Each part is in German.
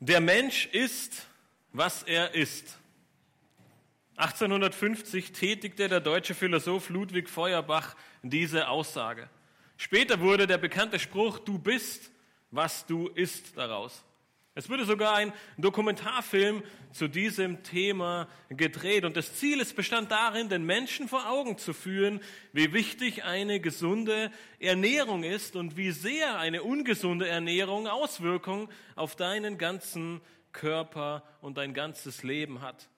Der Mensch ist, was er ist. 1850 tätigte der deutsche Philosoph Ludwig Feuerbach diese Aussage. Später wurde der bekannte Spruch, du bist, was du isst, daraus. Es wurde sogar ein Dokumentarfilm zu diesem Thema gedreht und das Ziel es bestand darin, den Menschen vor Augen zu führen, wie wichtig eine gesunde Ernährung ist und wie sehr eine ungesunde Ernährung Auswirkungen auf deinen ganzen Körper und dein ganzes Leben hat.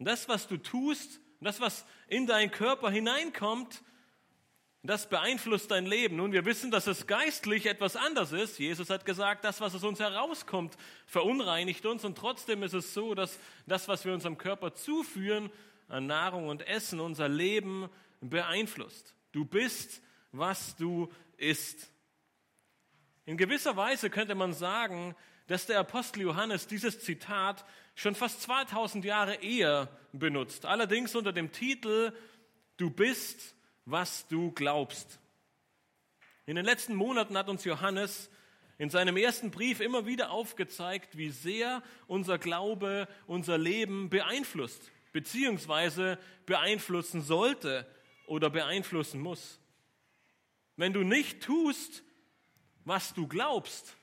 Und das, was du tust, das, was in deinen Körper hineinkommt, das beeinflusst dein Leben. Nun, wir wissen, dass es geistlich etwas anders ist. Jesus hat gesagt, das, was aus uns herauskommt, verunreinigt uns. Und trotzdem ist es so, dass das, was wir unserem Körper zuführen, an Nahrung und Essen, unser Leben beeinflusst. Du bist, was du isst. In gewisser Weise könnte man sagen, dass der Apostel Johannes dieses Zitat schon fast 2000 Jahre eher benutzt. Allerdings unter dem Titel, du bist, was du glaubst. In den letzten Monaten hat uns Johannes in seinem ersten Brief immer wieder aufgezeigt, wie sehr unser Glaube unser Leben beeinflusst, beziehungsweise beeinflussen sollte oder beeinflussen muss. Wenn du nicht tust, was du glaubst,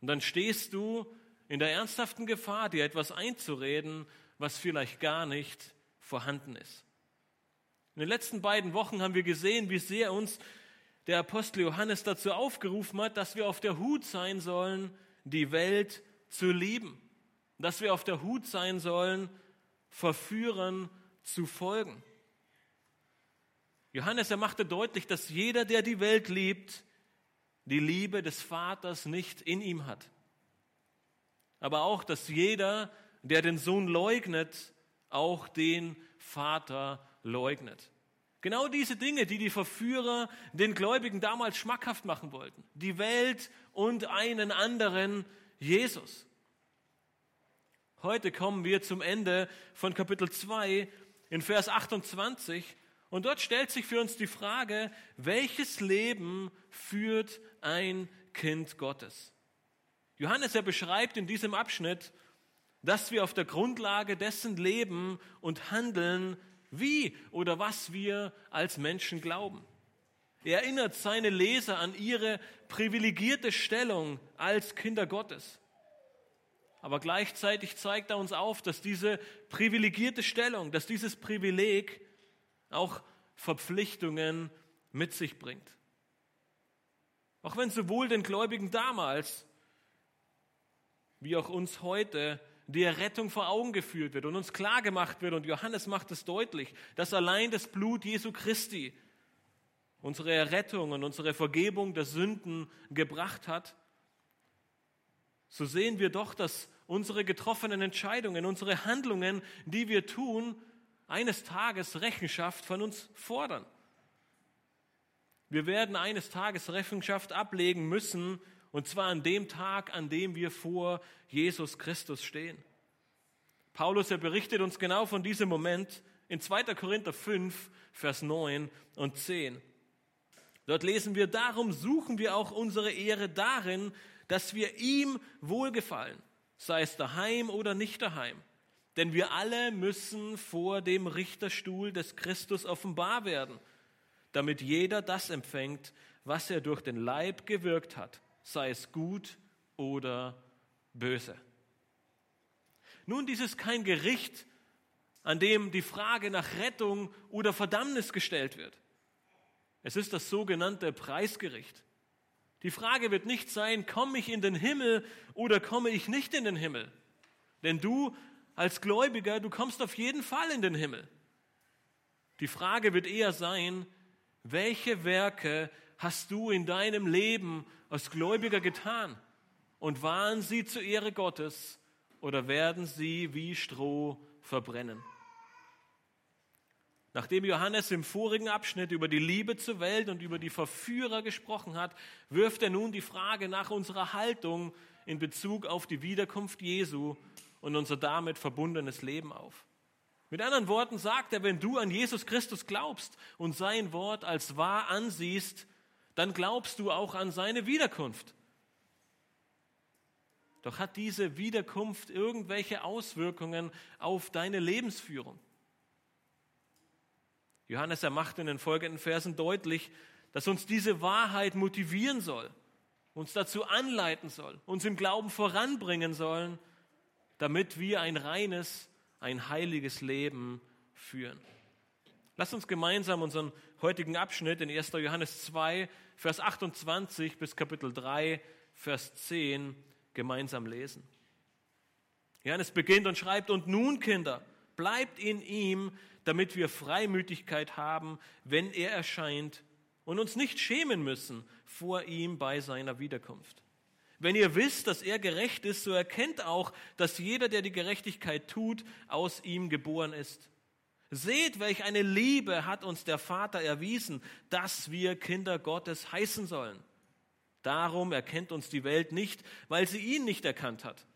dann stehst du in der ernsthaften Gefahr, dir etwas einzureden, was vielleicht gar nicht vorhanden ist. In den letzten beiden Wochen haben wir gesehen, wie sehr uns der Apostel Johannes dazu aufgerufen hat, dass wir auf der Hut sein sollen, die Welt zu lieben. Dass wir auf der Hut sein sollen, Verführern zu folgen. Johannes, er machte deutlich, dass jeder, der die Welt liebt, die Liebe des Vaters nicht in ihm hat. Aber auch, dass jeder, der den Sohn leugnet, auch den Vater leugnet. Genau diese Dinge, die die Verführer den Gläubigen damals schmackhaft machen wollten. Die Welt und einen anderen Jesus. Heute kommen wir zum Ende von Kapitel 2 in Vers 28 und dort stellt sich für uns die Frage, welches Leben führt ein Kind Gottes? Johannes, er beschreibt in diesem Abschnitt, dass wir auf der Grundlage dessen leben und handeln, wie oder was wir als Menschen glauben. Er erinnert seine Leser an ihre privilegierte Stellung als Kinder Gottes. Aber gleichzeitig zeigt er uns auf, dass diese privilegierte Stellung, dass dieses Privileg auch Verpflichtungen mit sich bringt. Auch wenn sowohl den Gläubigen damals wie auch uns heute die Errettung vor Augen geführt wird und uns klar gemacht wird. Und Johannes macht es deutlich, dass allein das Blut Jesu Christi unsere Errettung und unsere Vergebung der Sünden gebracht hat. So sehen wir doch, dass unsere getroffenen Entscheidungen, unsere Handlungen, die wir tun, eines Tages Rechenschaft von uns fordern. Wir werden eines Tages Rechenschaft ablegen müssen und zwar an dem Tag, an dem wir vor Jesus Christus stehen. Paulus, er berichtet uns genau von diesem Moment in 2. Korinther 5, Vers 9 und 10. Dort lesen wir, darum suchen wir auch unsere Ehre darin, dass wir ihm wohlgefallen, sei es daheim oder nicht daheim. Denn wir alle müssen vor dem Richterstuhl des Christus offenbar werden, damit jeder das empfängt, was er durch den Leib gewirkt hat sei es gut oder böse. Nun, dies ist kein Gericht, an dem die Frage nach Rettung oder Verdammnis gestellt wird. Es ist das sogenannte Preisgericht. Die Frage wird nicht sein, komme ich in den Himmel oder komme ich nicht in den Himmel? Denn du als Gläubiger, du kommst auf jeden Fall in den Himmel. Die Frage wird eher sein, welche Werke hast du in deinem Leben als Gläubiger getan? Und waren sie zur Ehre Gottes oder werden sie wie Stroh verbrennen? Nachdem Johannes im vorigen Abschnitt über die Liebe zur Welt und über die Verführer gesprochen hat, wirft er nun die Frage nach unserer Haltung in Bezug auf die Wiederkunft Jesu und unser damit verbundenes Leben auf. Mit anderen Worten sagt er, wenn du an Jesus Christus glaubst und sein Wort als wahr ansiehst, dann glaubst du auch an seine Wiederkunft. Doch hat diese Wiederkunft irgendwelche Auswirkungen auf deine Lebensführung? Johannes, er macht in den folgenden Versen deutlich, dass uns diese Wahrheit motivieren soll, uns dazu anleiten soll, uns im Glauben voranbringen sollen, damit wir ein reines, ein heiliges Leben führen. Lass uns gemeinsam unseren heutigen Abschnitt in 1. Johannes 2, Vers 28 bis Kapitel 3, Vers 10 gemeinsam lesen. Johannes beginnt und schreibt, und nun, Kinder, bleibt in ihm, damit wir Freimütigkeit haben, wenn er erscheint und uns nicht schämen müssen vor ihm bei seiner Wiederkunft. Wenn ihr wisst, dass er gerecht ist, so erkennt auch, dass jeder, der die Gerechtigkeit tut, aus ihm geboren ist. Seht, welch eine Liebe hat uns der Vater erwiesen, dass wir Kinder Gottes heißen sollen. Darum erkennt uns die Welt nicht, weil sie ihn nicht erkannt hat.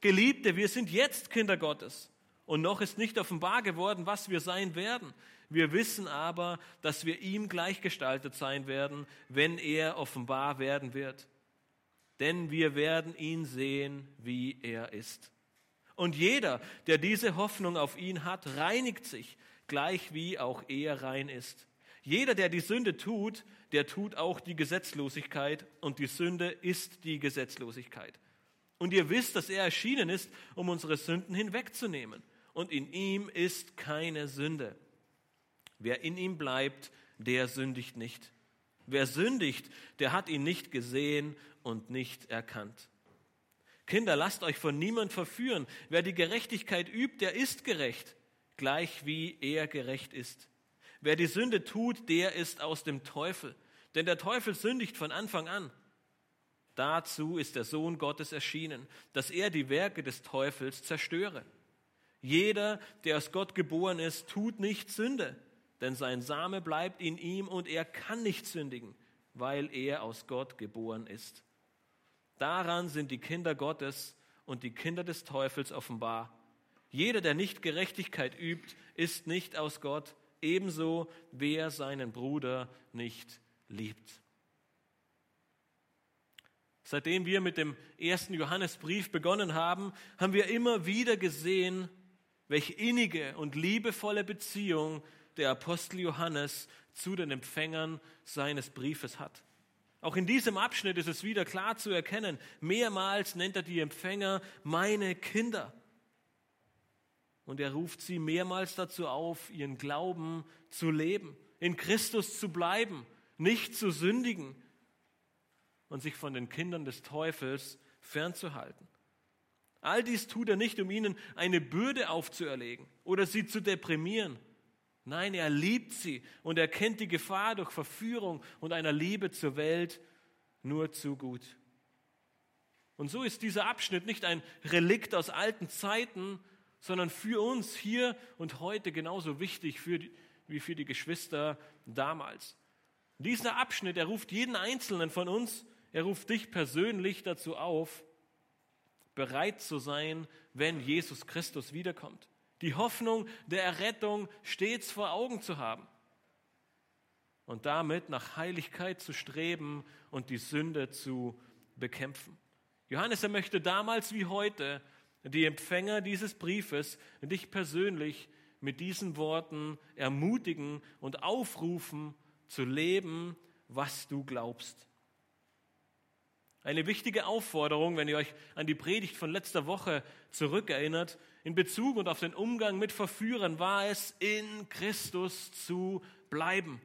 Geliebte, wir sind jetzt Kinder Gottes. Und noch ist nicht offenbar geworden, was wir sein werden. Wir wissen aber, dass wir ihm gleichgestaltet sein werden, wenn er offenbar werden wird. Denn wir werden ihn sehen, wie er ist. Und jeder, der diese Hoffnung auf ihn hat, reinigt sich, gleich wie auch er rein ist. Jeder, der die Sünde tut, der tut auch die Gesetzlosigkeit und die Sünde ist die Gesetzlosigkeit. Und ihr wisst, dass er erschienen ist, um unsere Sünden hinwegzunehmen. Und in ihm ist keine Sünde. Wer in ihm bleibt, der sündigt nicht. Wer sündigt, der hat ihn nicht gesehen und nicht erkannt. Kinder, lasst euch von niemand verführen. Wer die Gerechtigkeit übt, der ist gerecht, gleich wie er gerecht ist. Wer die Sünde tut, der ist aus dem Teufel. Denn der Teufel sündigt von Anfang an. Dazu ist der Sohn Gottes erschienen, dass er die Werke des Teufels zerstöre. Jeder, der aus Gott geboren ist, tut nicht Sünde, denn sein Same bleibt in ihm und er kann nicht sündigen, weil er aus Gott geboren ist. Daran sind die Kinder Gottes und die Kinder des Teufels offenbar. Jeder, der nicht Gerechtigkeit übt, ist nicht aus Gott, ebenso wer seinen Bruder nicht liebt. Seitdem wir mit dem ersten Johannesbrief begonnen haben, haben wir immer wieder gesehen, welche innige und liebevolle Beziehung der Apostel Johannes zu den Empfängern seines Briefes hat. Auch in diesem Abschnitt ist es wieder klar zu erkennen, mehrmals nennt er die Empfänger meine Kinder. Und er ruft sie mehrmals dazu auf, ihren Glauben zu leben, in Christus zu bleiben, nicht zu sündigen und sich von den Kindern des Teufels fernzuhalten. All dies tut er nicht, um ihnen eine Bürde aufzuerlegen oder sie zu deprimieren. Nein, er liebt sie und er kennt die Gefahr durch Verführung und einer Liebe zur Welt nur zu gut. Und so ist dieser Abschnitt nicht ein Relikt aus alten Zeiten, sondern für uns hier und heute genauso wichtig für die, wie für die Geschwister damals. Dieser Abschnitt, er ruft jeden Einzelnen von uns, er ruft dich persönlich dazu auf, bereit zu sein, wenn Jesus Christus wiederkommt. Die Hoffnung der Errettung stets vor Augen zu haben und damit nach Heiligkeit zu streben und die Sünde zu bekämpfen. Johannes, er möchte damals wie heute die Empfänger dieses Briefes, dich persönlich mit diesen Worten ermutigen und aufrufen zu leben, was du glaubst. Eine wichtige Aufforderung, wenn ihr euch an die Predigt von letzter Woche zurückerinnert, in Bezug und auf den Umgang mit Verführern war es, in Christus zu bleiben.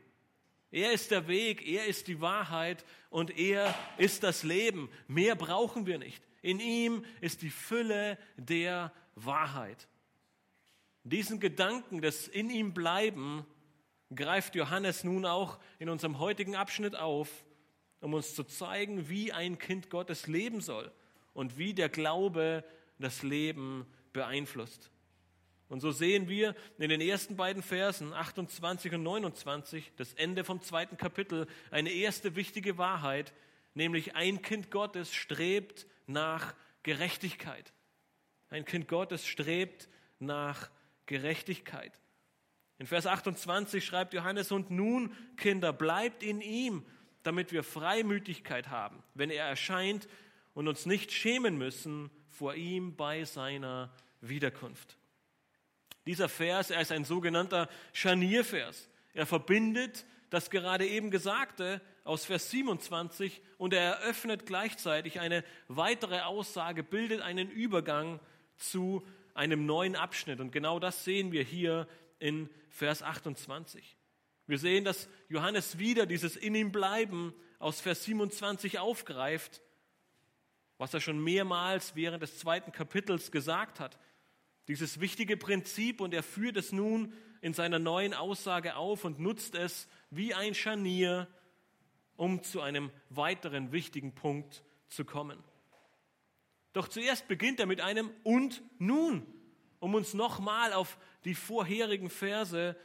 Er ist der Weg, er ist die Wahrheit und er ist das Leben. Mehr brauchen wir nicht. In ihm ist die Fülle der Wahrheit. Diesen Gedanken des in ihm bleiben greift Johannes nun auch in unserem heutigen Abschnitt auf, um uns zu zeigen, wie ein Kind Gottes leben soll und wie der Glaube das Leben beeinflusst. Und so sehen wir in den ersten beiden Versen 28 und 29, das Ende vom zweiten Kapitel, eine erste wichtige Wahrheit, nämlich ein Kind Gottes strebt nach Gerechtigkeit. Ein Kind Gottes strebt nach Gerechtigkeit. In Vers 28 schreibt Johannes, und nun, Kinder, bleibt in ihm, damit wir Freimütigkeit haben, wenn er erscheint und uns nicht schämen müssen vor ihm bei seiner Wiederkunft. Dieser Vers, er ist ein sogenannter Scharniervers. Er verbindet das gerade eben Gesagte aus Vers 27 und er eröffnet gleichzeitig eine weitere Aussage, bildet einen Übergang zu einem neuen Abschnitt. Und genau das sehen wir hier in Vers 28. Wir sehen, dass Johannes wieder dieses In ihm bleiben aus Vers 27 aufgreift, was er schon mehrmals während des zweiten Kapitels gesagt hat. Dieses wichtige Prinzip und er führt es nun in seiner neuen Aussage auf und nutzt es wie ein Scharnier, um zu einem weiteren wichtigen Punkt zu kommen. Doch zuerst beginnt er mit einem und nun, um uns nochmal auf die vorherigen Verse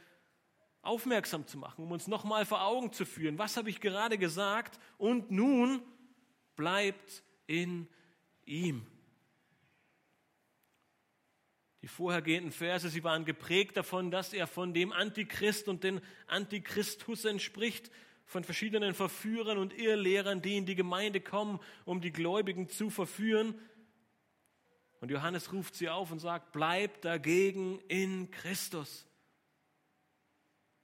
aufmerksam zu machen, um uns nochmal vor Augen zu führen. Was habe ich gerade gesagt? Und nun bleibt in ihm. Die vorhergehenden Verse, sie waren geprägt davon, dass er von dem Antichrist und den Antichristus entspricht, von verschiedenen Verführern und Irrlehrern, die in die Gemeinde kommen, um die Gläubigen zu verführen. Und Johannes ruft sie auf und sagt, bleibt dagegen in Christus.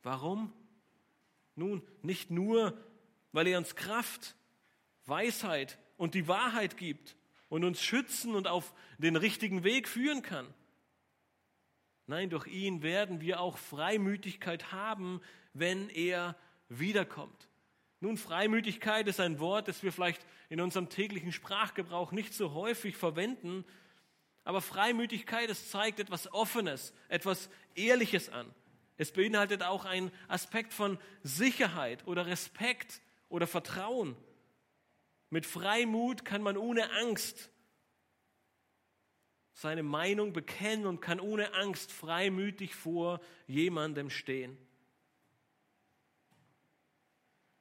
Warum? Nun, nicht nur, weil er uns Kraft, Weisheit und die Wahrheit gibt und uns schützen und auf den richtigen Weg führen kann. Nein, durch ihn werden wir auch Freimütigkeit haben, wenn er wiederkommt. Nun, Freimütigkeit ist ein Wort, das wir vielleicht in unserem täglichen Sprachgebrauch nicht so häufig verwenden, aber Freimütigkeit, es zeigt etwas Offenes, etwas Ehrliches an. Es beinhaltet auch einen Aspekt von Sicherheit oder Respekt oder Vertrauen. Mit Freimut kann man ohne Angst seine Meinung bekennen und kann ohne Angst freimütig vor jemandem stehen.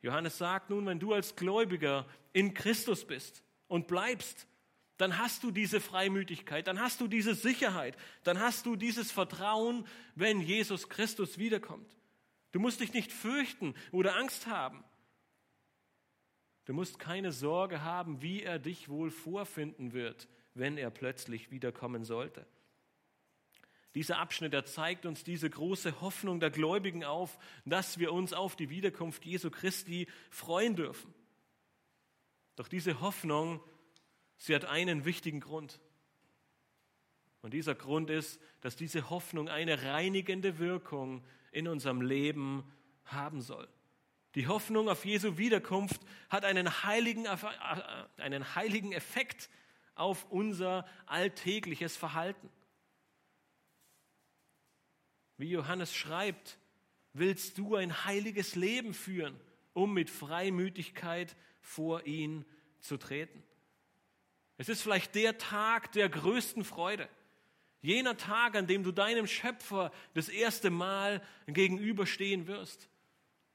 Johannes sagt nun, wenn du als Gläubiger in Christus bist und bleibst, dann hast du diese Freimütigkeit, dann hast du diese Sicherheit, dann hast du dieses Vertrauen, wenn Jesus Christus wiederkommt. Du musst dich nicht fürchten oder Angst haben. Du musst keine Sorge haben, wie er dich wohl vorfinden wird, wenn er plötzlich wiederkommen sollte. Dieser Abschnitt, der zeigt uns diese große Hoffnung der Gläubigen auf, dass wir uns auf die Wiederkunft Jesu Christi freuen dürfen. Doch diese Hoffnung, sie hat einen wichtigen Grund. Und dieser Grund ist, dass diese Hoffnung eine reinigende Wirkung in unserem Leben haben soll. Die Hoffnung auf Jesu Wiederkunft hat einen heiligen, äh, einen heiligen Effekt auf unser alltägliches Verhalten. Wie Johannes schreibt, willst du ein heiliges Leben führen, um mit Freimütigkeit vor ihn zu treten. Es ist vielleicht der Tag der größten Freude. Jener Tag, an dem du deinem Schöpfer das erste Mal gegenüberstehen wirst.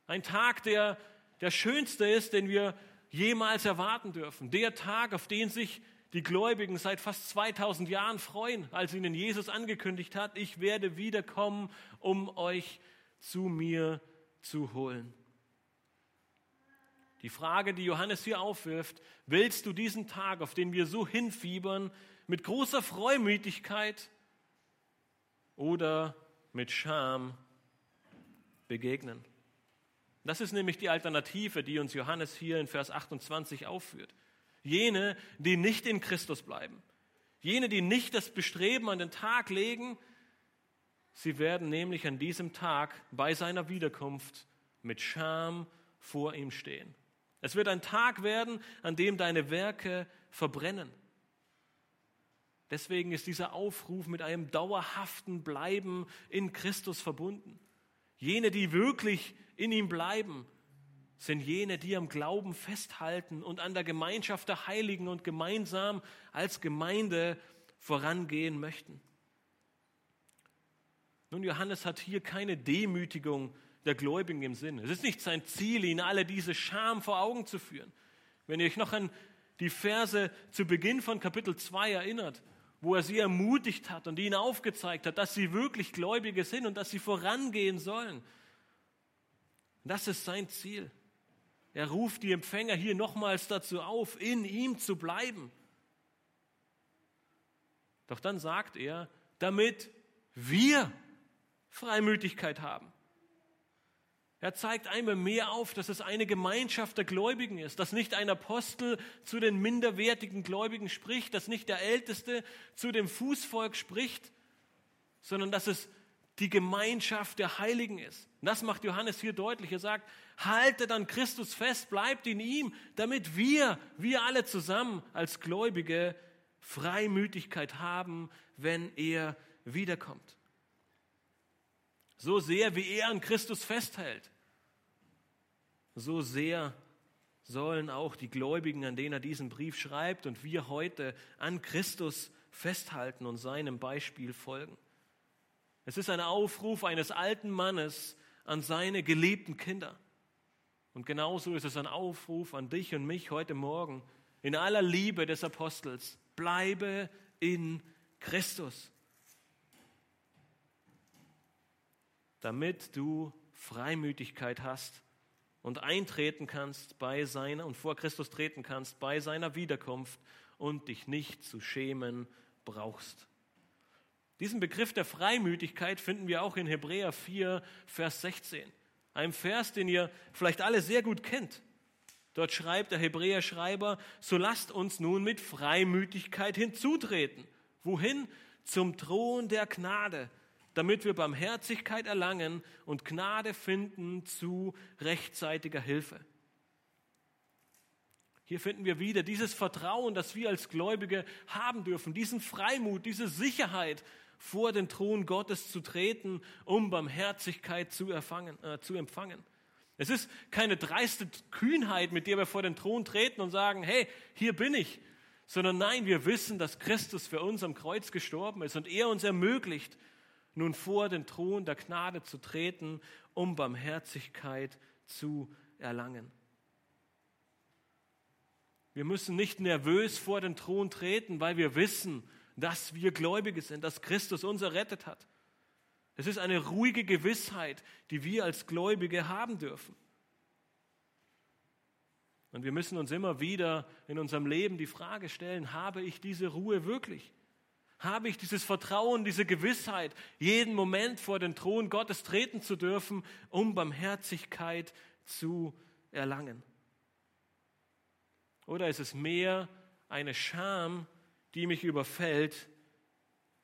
Ein Tag, der der schönste ist, den wir jemals erwarten dürfen. Der Tag, auf den sich die Gläubigen seit fast 2000 Jahren freuen, als ihnen Jesus angekündigt hat, ich werde wiederkommen, um euch zu mir zu holen. Die Frage, die Johannes hier aufwirft, willst du diesen Tag, auf den wir so hinfiebern, mit großer Freumütigkeit oder mit Scham begegnen? Das ist nämlich die Alternative, die uns Johannes hier in Vers 28 aufführt. Jene, die nicht in Christus bleiben. Jene, die nicht das Bestreben an den Tag legen, sie werden nämlich an diesem Tag bei seiner Wiederkunft mit Scham vor ihm stehen. Es wird ein Tag werden, an dem deine Werke verbrennen. Deswegen ist dieser Aufruf mit einem dauerhaften Bleiben in Christus verbunden. Jene, die wirklich in ihm bleiben, sind jene, die am Glauben festhalten und an der Gemeinschaft der Heiligen und gemeinsam als Gemeinde vorangehen möchten. Nun, Johannes hat hier keine Demütigung der Gläubigen im Sinn. Es ist nicht sein Ziel, ihnen alle diese Scham vor Augen zu führen. Wenn ihr euch noch an die Verse zu Beginn von Kapitel 2 erinnert, wo er sie ermutigt hat und ihnen aufgezeigt hat, dass sie wirklich Gläubige sind und dass sie vorangehen sollen. Das ist sein Ziel. Er ruft die Empfänger hier nochmals dazu auf, in ihm zu bleiben Doch dann sagt er, damit wir Freimütigkeit haben. Er zeigt einmal mehr auf, dass es eine Gemeinschaft der Gläubigen ist, dass nicht ein Apostel zu den minderwertigen Gläubigen spricht, dass nicht der Älteste zu dem Fußvolk spricht, sondern dass es die Gemeinschaft der Heiligen ist. Und das macht Johannes hier deutlich. Er sagt, haltet an Christus fest, bleibt in ihm, damit wir, wir alle zusammen als Gläubige Freimütigkeit haben, wenn er wiederkommt. So sehr, wie er an Christus festhält, so sehr sollen auch die Gläubigen, an denen er diesen Brief schreibt und wir heute an Christus festhalten und seinem Beispiel folgen. Es ist ein Aufruf eines alten Mannes an seine geliebten Kinder. Und genauso ist es ein Aufruf an dich und mich heute Morgen in aller Liebe des Apostels. Bleibe in Christus, damit du Freimütigkeit hast und eintreten kannst bei seiner und vor Christus treten kannst bei seiner Wiederkunft und dich nicht zu schämen brauchst. Diesen Begriff der Freimütigkeit finden wir auch in Hebräer 4, Vers 16. Einem Vers, den ihr vielleicht alle sehr gut kennt. Dort schreibt der Hebräer-Schreiber, so lasst uns nun mit Freimütigkeit hinzutreten. Wohin? Zum Thron der Gnade, damit wir Barmherzigkeit erlangen und Gnade finden zu rechtzeitiger Hilfe. Hier finden wir wieder dieses Vertrauen, das wir als Gläubige haben dürfen, diesen Freimut, diese Sicherheit, vor den Thron Gottes zu treten, um Barmherzigkeit zu, erfangen, äh, zu empfangen. Es ist keine dreiste Kühnheit, mit der wir vor den Thron treten und sagen, hey, hier bin ich, sondern nein, wir wissen, dass Christus für uns am Kreuz gestorben ist und er uns ermöglicht, nun vor den Thron der Gnade zu treten, um Barmherzigkeit zu erlangen. Wir müssen nicht nervös vor den Thron treten, weil wir wissen, dass wir Gläubige sind, dass Christus uns errettet hat. Es ist eine ruhige Gewissheit, die wir als Gläubige haben dürfen. Und wir müssen uns immer wieder in unserem Leben die Frage stellen, habe ich diese Ruhe wirklich? Habe ich dieses Vertrauen, diese Gewissheit, jeden Moment vor den Thron Gottes treten zu dürfen, um Barmherzigkeit zu erlangen? Oder ist es mehr eine Scham, die mich überfällt,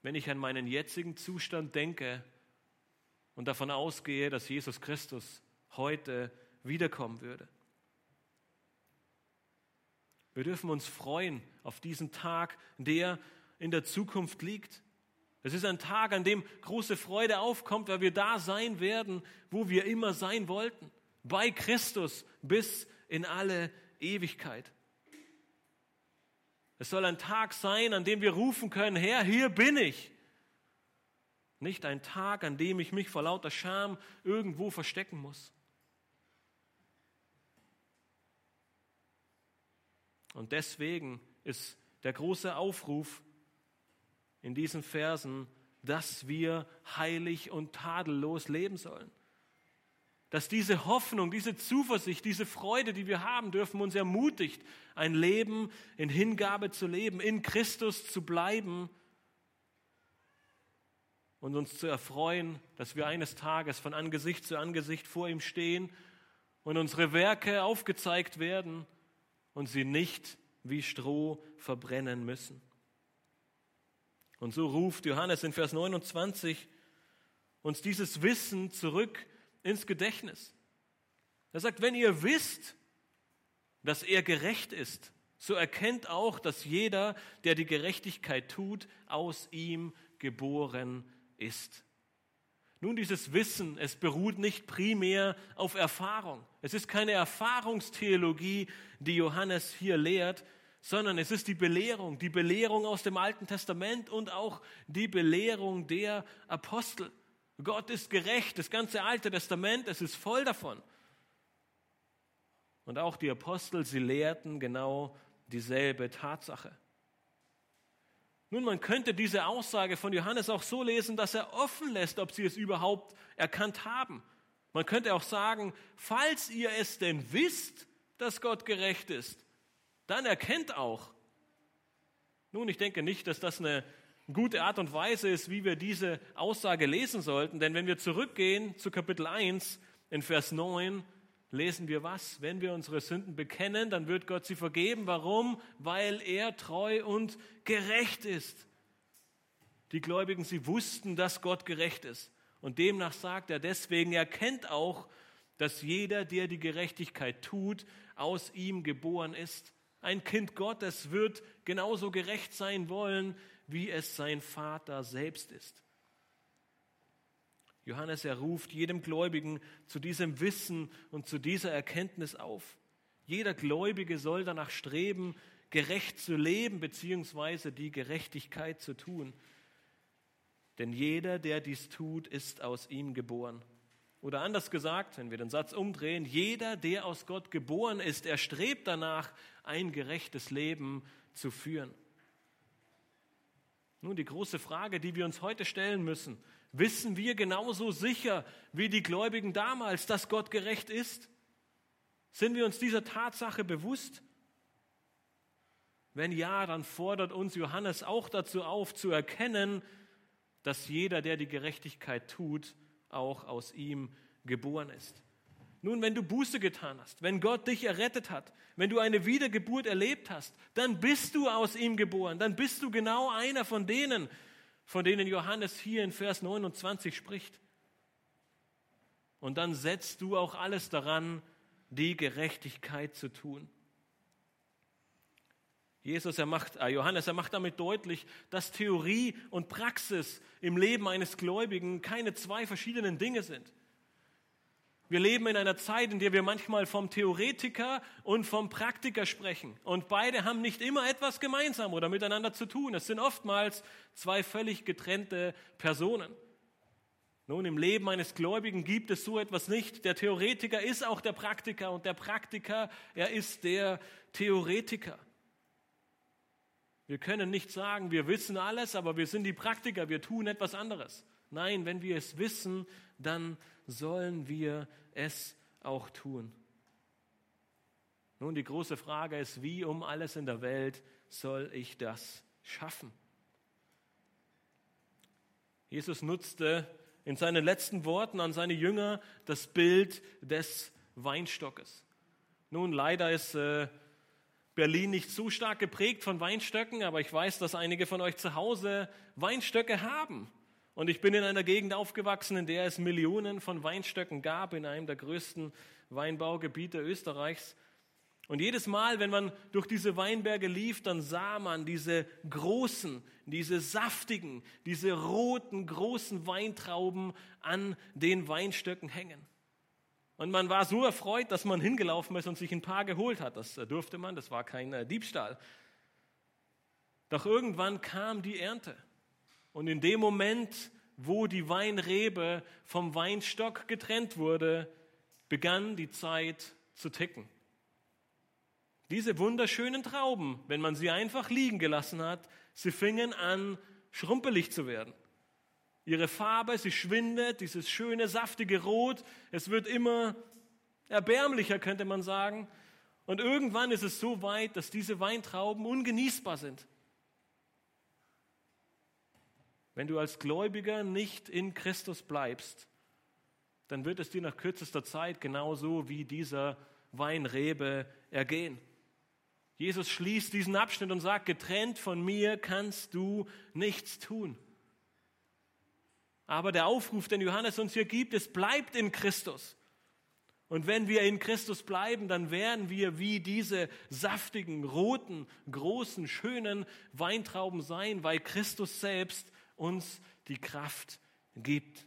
wenn ich an meinen jetzigen Zustand denke und davon ausgehe, dass Jesus Christus heute wiederkommen würde. Wir dürfen uns freuen auf diesen Tag, der in der Zukunft liegt. Es ist ein Tag, an dem große Freude aufkommt, weil wir da sein werden, wo wir immer sein wollten, bei Christus bis in alle Ewigkeit. Es soll ein Tag sein, an dem wir rufen können, Herr, hier bin ich. Nicht ein Tag, an dem ich mich vor lauter Scham irgendwo verstecken muss. Und deswegen ist der große Aufruf in diesen Versen, dass wir heilig und tadellos leben sollen dass diese Hoffnung, diese Zuversicht, diese Freude, die wir haben dürfen, uns ermutigt, ein Leben in Hingabe zu leben, in Christus zu bleiben und uns zu erfreuen, dass wir eines Tages von Angesicht zu Angesicht vor ihm stehen und unsere Werke aufgezeigt werden und sie nicht wie Stroh verbrennen müssen. Und so ruft Johannes in Vers 29 uns dieses Wissen zurück, ins Gedächtnis. Er sagt, wenn ihr wisst, dass er gerecht ist, so erkennt auch, dass jeder, der die Gerechtigkeit tut, aus ihm geboren ist. Nun, dieses Wissen, es beruht nicht primär auf Erfahrung. Es ist keine Erfahrungstheologie, die Johannes hier lehrt, sondern es ist die Belehrung, die Belehrung aus dem Alten Testament und auch die Belehrung der Apostel. Gott ist gerecht, das ganze Alte Testament, es ist voll davon. Und auch die Apostel, sie lehrten genau dieselbe Tatsache. Nun, man könnte diese Aussage von Johannes auch so lesen, dass er offen lässt, ob sie es überhaupt erkannt haben. Man könnte auch sagen, falls ihr es denn wisst, dass Gott gerecht ist, dann erkennt auch. Nun, ich denke nicht, dass das eine gute Art und Weise ist, wie wir diese Aussage lesen sollten. Denn wenn wir zurückgehen zu Kapitel 1 in Vers 9, lesen wir was? Wenn wir unsere Sünden bekennen, dann wird Gott sie vergeben. Warum? Weil er treu und gerecht ist. Die Gläubigen, sie wussten, dass Gott gerecht ist. Und demnach sagt er deswegen, er kennt auch, dass jeder, der die Gerechtigkeit tut, aus ihm geboren ist. Ein Kind Gottes wird genauso gerecht sein wollen, wie es sein Vater selbst ist. Johannes, er ruft jedem Gläubigen zu diesem Wissen und zu dieser Erkenntnis auf. Jeder Gläubige soll danach streben, gerecht zu leben, beziehungsweise die Gerechtigkeit zu tun. Denn jeder, der dies tut, ist aus ihm geboren. Oder anders gesagt, wenn wir den Satz umdrehen, jeder, der aus Gott geboren ist, er strebt danach, ein gerechtes Leben zu führen. Nun, die große Frage, die wir uns heute stellen müssen, wissen wir genauso sicher wie die Gläubigen damals, dass Gott gerecht ist? Sind wir uns dieser Tatsache bewusst? Wenn ja, dann fordert uns Johannes auch dazu auf, zu erkennen, dass jeder, der die Gerechtigkeit tut, auch aus ihm geboren ist. Nun, wenn du Buße getan hast, wenn Gott dich errettet hat, wenn du eine Wiedergeburt erlebt hast, dann bist du aus ihm geboren, dann bist du genau einer von denen, von denen Johannes hier in Vers 29 spricht. Und dann setzt du auch alles daran, die Gerechtigkeit zu tun. Jesus, er macht, äh Johannes, er macht damit deutlich, dass Theorie und Praxis im Leben eines Gläubigen keine zwei verschiedenen Dinge sind. Wir leben in einer Zeit, in der wir manchmal vom Theoretiker und vom Praktiker sprechen. Und beide haben nicht immer etwas gemeinsam oder miteinander zu tun. Es sind oftmals zwei völlig getrennte Personen. Nun, im Leben eines Gläubigen gibt es so etwas nicht. Der Theoretiker ist auch der Praktiker und der Praktiker, er ist der Theoretiker. Wir können nicht sagen, wir wissen alles, aber wir sind die Praktiker, wir tun etwas anderes. Nein, wenn wir es wissen, dann sollen wir es auch tun. Nun, die große Frage ist, wie um alles in der Welt soll ich das schaffen? Jesus nutzte in seinen letzten Worten an seine Jünger das Bild des Weinstockes. Nun, leider ist äh, Berlin nicht so stark geprägt von Weinstöcken, aber ich weiß, dass einige von euch zu Hause Weinstöcke haben. Und ich bin in einer Gegend aufgewachsen, in der es Millionen von Weinstöcken gab, in einem der größten Weinbaugebiete Österreichs. Und jedes Mal, wenn man durch diese Weinberge lief, dann sah man diese großen, diese saftigen, diese roten, großen Weintrauben an den Weinstöcken hängen. Und man war so erfreut, dass man hingelaufen ist und sich ein paar geholt hat. Das durfte man, das war kein äh, Diebstahl. Doch irgendwann kam die Ernte. Und in dem Moment, wo die Weinrebe vom Weinstock getrennt wurde, begann die Zeit zu ticken. Diese wunderschönen Trauben, wenn man sie einfach liegen gelassen hat, sie fingen an, schrumpelig zu werden. Ihre Farbe, sie schwindet, dieses schöne, saftige Rot. Es wird immer erbärmlicher, könnte man sagen. Und irgendwann ist es so weit, dass diese Weintrauben ungenießbar sind. Wenn du als Gläubiger nicht in Christus bleibst, dann wird es dir nach kürzester Zeit genauso wie dieser Weinrebe ergehen. Jesus schließt diesen Abschnitt und sagt, getrennt von mir kannst du nichts tun. Aber der Aufruf, den Johannes uns hier gibt, es bleibt in Christus. Und wenn wir in Christus bleiben, dann werden wir wie diese saftigen, roten, großen, schönen Weintrauben sein, weil Christus selbst uns die Kraft gibt.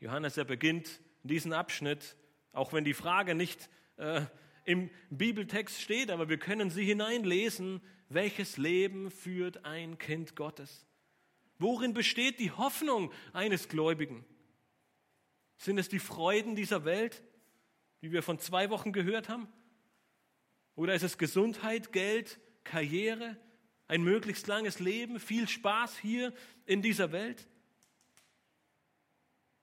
Johannes, er beginnt diesen Abschnitt, auch wenn die Frage nicht äh, im Bibeltext steht, aber wir können sie hineinlesen, welches Leben führt ein Kind Gottes? Worin besteht die Hoffnung eines Gläubigen? Sind es die Freuden dieser Welt, wie wir von zwei Wochen gehört haben? Oder ist es Gesundheit, Geld, Karriere, ein möglichst langes Leben, viel Spaß hier in dieser Welt?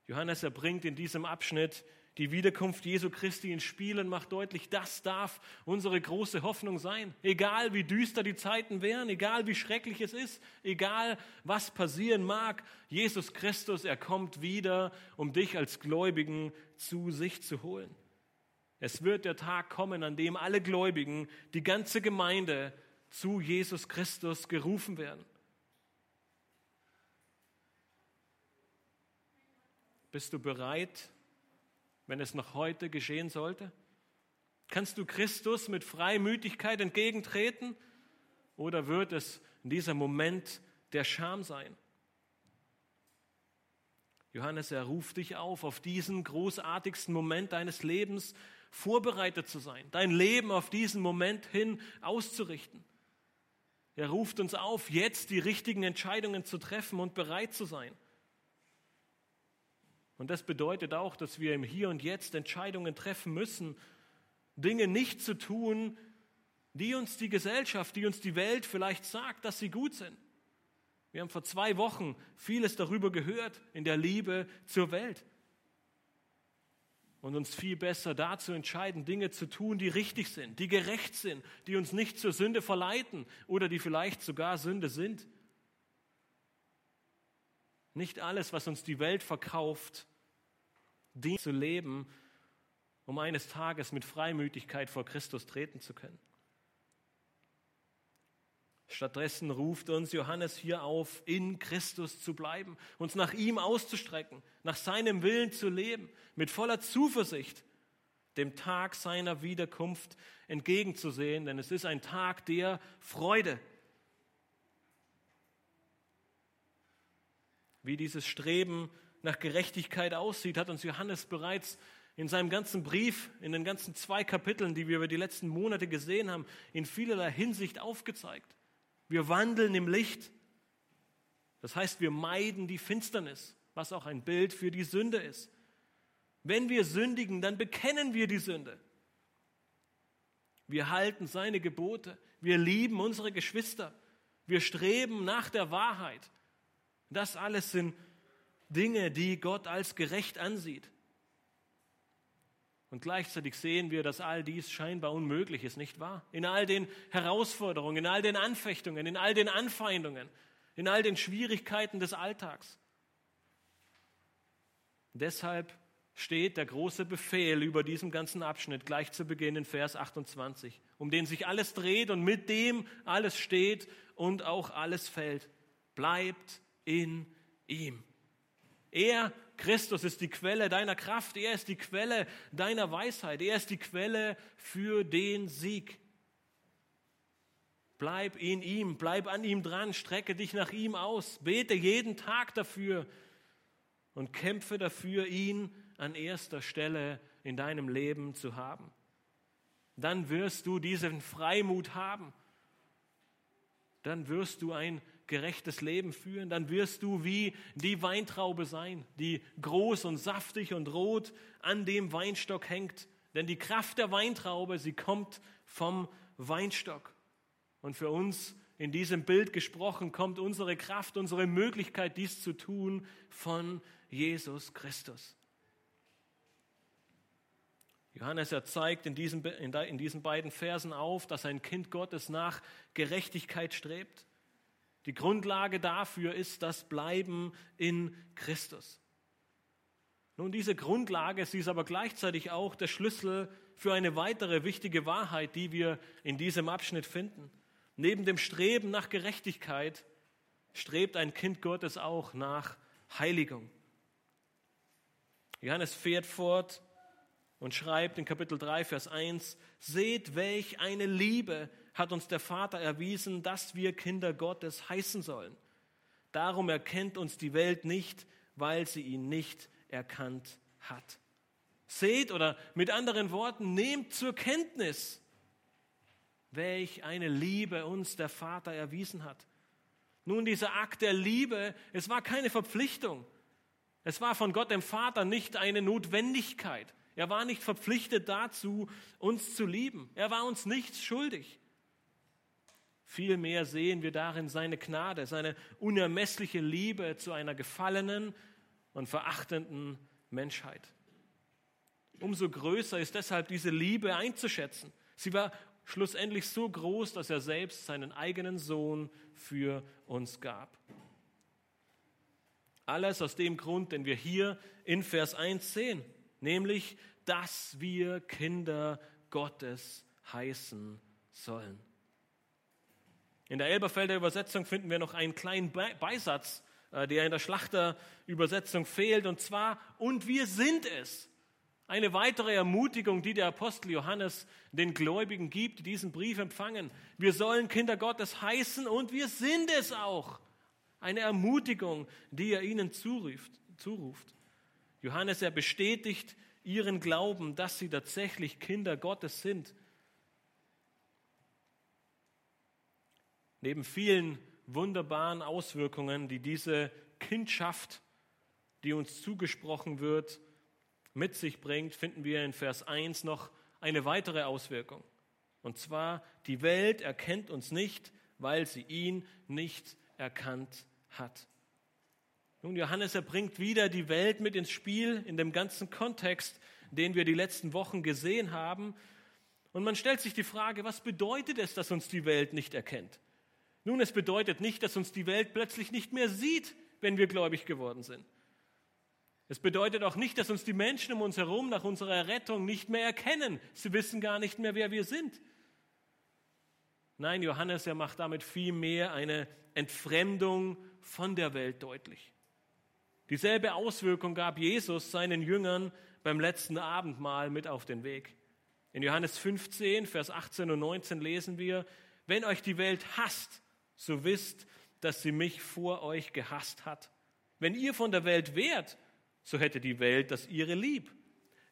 Johannes erbringt in diesem Abschnitt die Wiederkunft Jesu Christi in Spielen macht deutlich, das darf unsere große Hoffnung sein. Egal wie düster die Zeiten wären, egal wie schrecklich es ist, egal was passieren mag, Jesus Christus, er kommt wieder, um dich als Gläubigen zu sich zu holen. Es wird der Tag kommen, an dem alle Gläubigen, die ganze Gemeinde zu Jesus Christus gerufen werden. Bist du bereit, wenn es noch heute geschehen sollte? Kannst du Christus mit Freimütigkeit entgegentreten oder wird es in diesem Moment der Scham sein? Johannes, er ruft dich auf, auf diesen großartigsten Moment deines Lebens vorbereitet zu sein, dein Leben auf diesen Moment hin auszurichten. Er ruft uns auf, jetzt die richtigen Entscheidungen zu treffen und bereit zu sein. Und das bedeutet auch, dass wir im Hier und Jetzt Entscheidungen treffen müssen, Dinge nicht zu tun, die uns die Gesellschaft, die uns die Welt vielleicht sagt, dass sie gut sind. Wir haben vor zwei Wochen vieles darüber gehört in der Liebe zur Welt. Und uns viel besser dazu entscheiden, Dinge zu tun, die richtig sind, die gerecht sind, die uns nicht zur Sünde verleiten oder die vielleicht sogar Sünde sind. Nicht alles, was uns die Welt verkauft, dient zu leben, um eines Tages mit Freimütigkeit vor Christus treten zu können. Stattdessen ruft uns Johannes hier auf, in Christus zu bleiben, uns nach ihm auszustrecken, nach seinem Willen zu leben, mit voller Zuversicht dem Tag seiner Wiederkunft entgegenzusehen, denn es ist ein Tag der Freude. Wie dieses Streben nach Gerechtigkeit aussieht, hat uns Johannes bereits in seinem ganzen Brief, in den ganzen zwei Kapiteln, die wir über die letzten Monate gesehen haben, in vielerlei Hinsicht aufgezeigt. Wir wandeln im Licht. Das heißt, wir meiden die Finsternis, was auch ein Bild für die Sünde ist. Wenn wir sündigen, dann bekennen wir die Sünde. Wir halten seine Gebote. Wir lieben unsere Geschwister. Wir streben nach der Wahrheit. Das alles sind Dinge, die Gott als gerecht ansieht. Und gleichzeitig sehen wir, dass all dies scheinbar unmöglich ist, nicht wahr? In all den Herausforderungen, in all den Anfechtungen, in all den Anfeindungen, in all den Schwierigkeiten des Alltags. Deshalb steht der große Befehl über diesem ganzen Abschnitt gleich zu Beginn in Vers 28, um den sich alles dreht und mit dem alles steht und auch alles fällt. Bleibt in ihm. Er, Christus, ist die Quelle deiner Kraft. Er ist die Quelle deiner Weisheit. Er ist die Quelle für den Sieg. Bleib in ihm, bleib an ihm dran, strecke dich nach ihm aus, bete jeden Tag dafür und kämpfe dafür, ihn an erster Stelle in deinem Leben zu haben. Dann wirst du diesen Freimut haben. Dann wirst du ein gerechtes Leben führen, dann wirst du wie die Weintraube sein, die groß und saftig und rot an dem Weinstock hängt. Denn die Kraft der Weintraube, sie kommt vom Weinstock. Und für uns in diesem Bild gesprochen, kommt unsere Kraft, unsere Möglichkeit, dies zu tun, von Jesus Christus. Johannes er zeigt in diesen, in diesen beiden Versen auf, dass ein Kind Gottes nach Gerechtigkeit strebt. Die Grundlage dafür ist das Bleiben in Christus. Nun, diese Grundlage, sie ist aber gleichzeitig auch der Schlüssel für eine weitere wichtige Wahrheit, die wir in diesem Abschnitt finden. Neben dem Streben nach Gerechtigkeit strebt ein Kind Gottes auch nach Heiligung. Johannes fährt fort und schreibt in Kapitel 3, Vers 1, Seht, welch eine Liebe hat uns der Vater erwiesen, dass wir Kinder Gottes heißen sollen. Darum erkennt uns die Welt nicht, weil sie ihn nicht erkannt hat. Seht oder mit anderen Worten, nehmt zur Kenntnis, welch eine Liebe uns der Vater erwiesen hat. Nun, dieser Akt der Liebe, es war keine Verpflichtung. Es war von Gott dem Vater nicht eine Notwendigkeit. Er war nicht verpflichtet dazu, uns zu lieben. Er war uns nichts schuldig. Vielmehr sehen wir darin seine Gnade, seine unermessliche Liebe zu einer gefallenen und verachtenden Menschheit. Umso größer ist deshalb diese Liebe einzuschätzen. Sie war schlussendlich so groß, dass er selbst seinen eigenen Sohn für uns gab. Alles aus dem Grund, den wir hier in Vers 1 sehen, nämlich, dass wir Kinder Gottes heißen sollen. In der Elberfelder Übersetzung finden wir noch einen kleinen Beisatz, äh, der in der Schlachterübersetzung fehlt, und zwar, und wir sind es. Eine weitere Ermutigung, die der Apostel Johannes den Gläubigen gibt, die diesen Brief empfangen. Wir sollen Kinder Gottes heißen und wir sind es auch. Eine Ermutigung, die er ihnen zuruft. zuruft. Johannes, er bestätigt ihren Glauben, dass sie tatsächlich Kinder Gottes sind. Neben vielen wunderbaren Auswirkungen, die diese Kindschaft, die uns zugesprochen wird, mit sich bringt, finden wir in Vers 1 noch eine weitere Auswirkung. Und zwar, die Welt erkennt uns nicht, weil sie ihn nicht erkannt hat. Nun, Johannes, er bringt wieder die Welt mit ins Spiel in dem ganzen Kontext, den wir die letzten Wochen gesehen haben. Und man stellt sich die Frage, was bedeutet es, dass uns die Welt nicht erkennt? Nun, es bedeutet nicht, dass uns die Welt plötzlich nicht mehr sieht, wenn wir gläubig geworden sind. Es bedeutet auch nicht, dass uns die Menschen um uns herum nach unserer Rettung nicht mehr erkennen. Sie wissen gar nicht mehr, wer wir sind. Nein, Johannes, er macht damit vielmehr eine Entfremdung von der Welt deutlich. Dieselbe Auswirkung gab Jesus seinen Jüngern beim letzten Abendmahl mit auf den Weg. In Johannes 15, Vers 18 und 19 lesen wir, wenn euch die Welt hasst, so wisst, dass sie mich vor euch gehasst hat. Wenn ihr von der Welt wärt, so hätte die Welt das ihre lieb.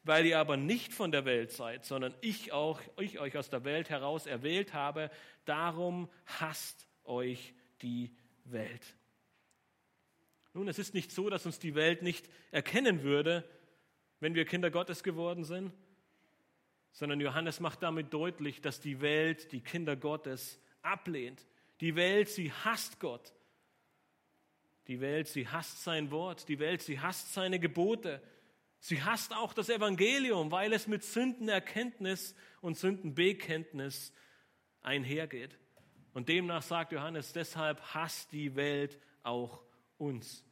Weil ihr aber nicht von der Welt seid, sondern ich, auch, ich euch aus der Welt heraus erwählt habe, darum hasst euch die Welt. Nun, es ist nicht so, dass uns die Welt nicht erkennen würde, wenn wir Kinder Gottes geworden sind, sondern Johannes macht damit deutlich, dass die Welt die Kinder Gottes ablehnt. Die Welt, sie hasst Gott. Die Welt, sie hasst sein Wort. Die Welt, sie hasst seine Gebote. Sie hasst auch das Evangelium, weil es mit Sündenerkenntnis und Sündenbekenntnis einhergeht. Und demnach sagt Johannes, deshalb hasst die Welt auch uns.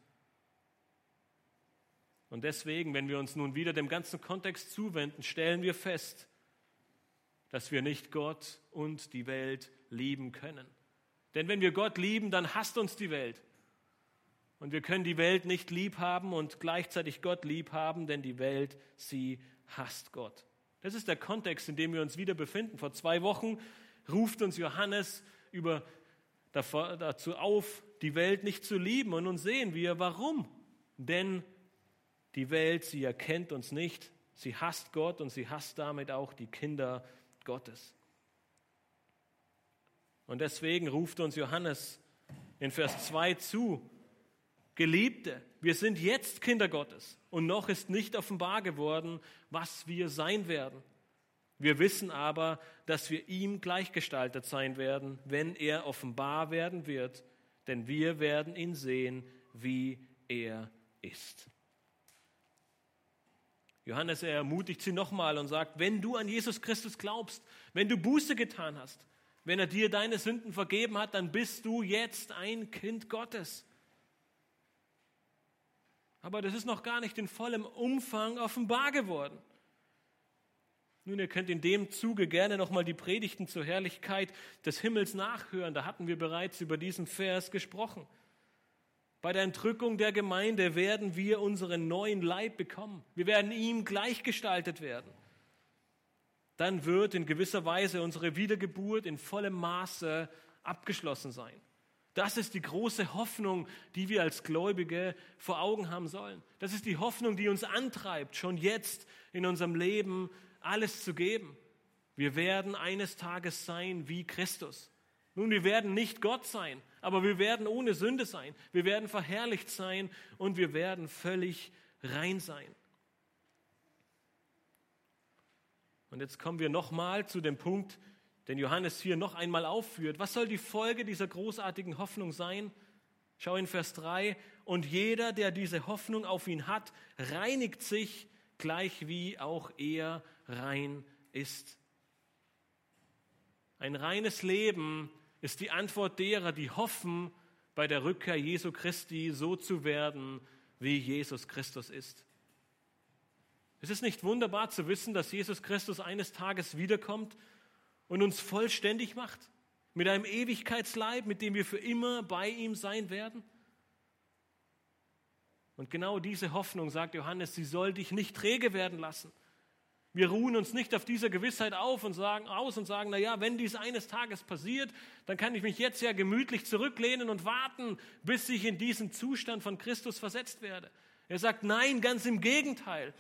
Und deswegen, wenn wir uns nun wieder dem ganzen Kontext zuwenden, stellen wir fest, dass wir nicht Gott und die Welt lieben können. Denn wenn wir Gott lieben, dann hasst uns die Welt. Und wir können die Welt nicht lieb haben und gleichzeitig Gott lieb haben, denn die Welt, sie hasst Gott. Das ist der Kontext, in dem wir uns wieder befinden. Vor zwei Wochen ruft uns Johannes über, dazu auf, die Welt nicht zu lieben. Und nun sehen wir, warum. Denn die Welt, sie erkennt uns nicht, sie hasst Gott und sie hasst damit auch die Kinder Gottes. Und deswegen ruft uns Johannes in Vers 2 zu, Geliebte, wir sind jetzt Kinder Gottes und noch ist nicht offenbar geworden, was wir sein werden. Wir wissen aber, dass wir ihm gleichgestaltet sein werden, wenn er offenbar werden wird, denn wir werden ihn sehen, wie er ist. Johannes er ermutigt sie nochmal und sagt, wenn du an Jesus Christus glaubst, wenn du Buße getan hast, wenn er dir deine Sünden vergeben hat, dann bist du jetzt ein Kind Gottes. Aber das ist noch gar nicht in vollem Umfang offenbar geworden. Nun, ihr könnt in dem Zuge gerne nochmal die Predigten zur Herrlichkeit des Himmels nachhören. Da hatten wir bereits über diesen Vers gesprochen. Bei der Entrückung der Gemeinde werden wir unseren neuen Leib bekommen. Wir werden ihm gleichgestaltet werden. Dann wird in gewisser Weise unsere Wiedergeburt in vollem Maße abgeschlossen sein. Das ist die große Hoffnung, die wir als Gläubige vor Augen haben sollen. Das ist die Hoffnung, die uns antreibt, schon jetzt in unserem Leben alles zu geben. Wir werden eines Tages sein wie Christus. Nun, wir werden nicht Gott sein, aber wir werden ohne Sünde sein. Wir werden verherrlicht sein und wir werden völlig rein sein. Und jetzt kommen wir nochmal zu dem Punkt, den Johannes hier noch einmal aufführt. Was soll die Folge dieser großartigen Hoffnung sein? Schau in Vers 3. Und jeder, der diese Hoffnung auf ihn hat, reinigt sich gleich wie auch er rein ist. Ein reines Leben ist die Antwort derer, die hoffen, bei der Rückkehr Jesu Christi so zu werden, wie Jesus Christus ist. Es ist nicht wunderbar zu wissen, dass Jesus Christus eines Tages wiederkommt und uns vollständig macht, mit einem Ewigkeitsleib, mit dem wir für immer bei ihm sein werden? Und genau diese Hoffnung, sagt Johannes, sie soll dich nicht träge werden lassen. Wir ruhen uns nicht auf dieser Gewissheit auf und sagen aus und sagen, na ja, wenn dies eines Tages passiert, dann kann ich mich jetzt ja gemütlich zurücklehnen und warten, bis ich in diesen Zustand von Christus versetzt werde. Er sagt, nein, ganz im Gegenteil.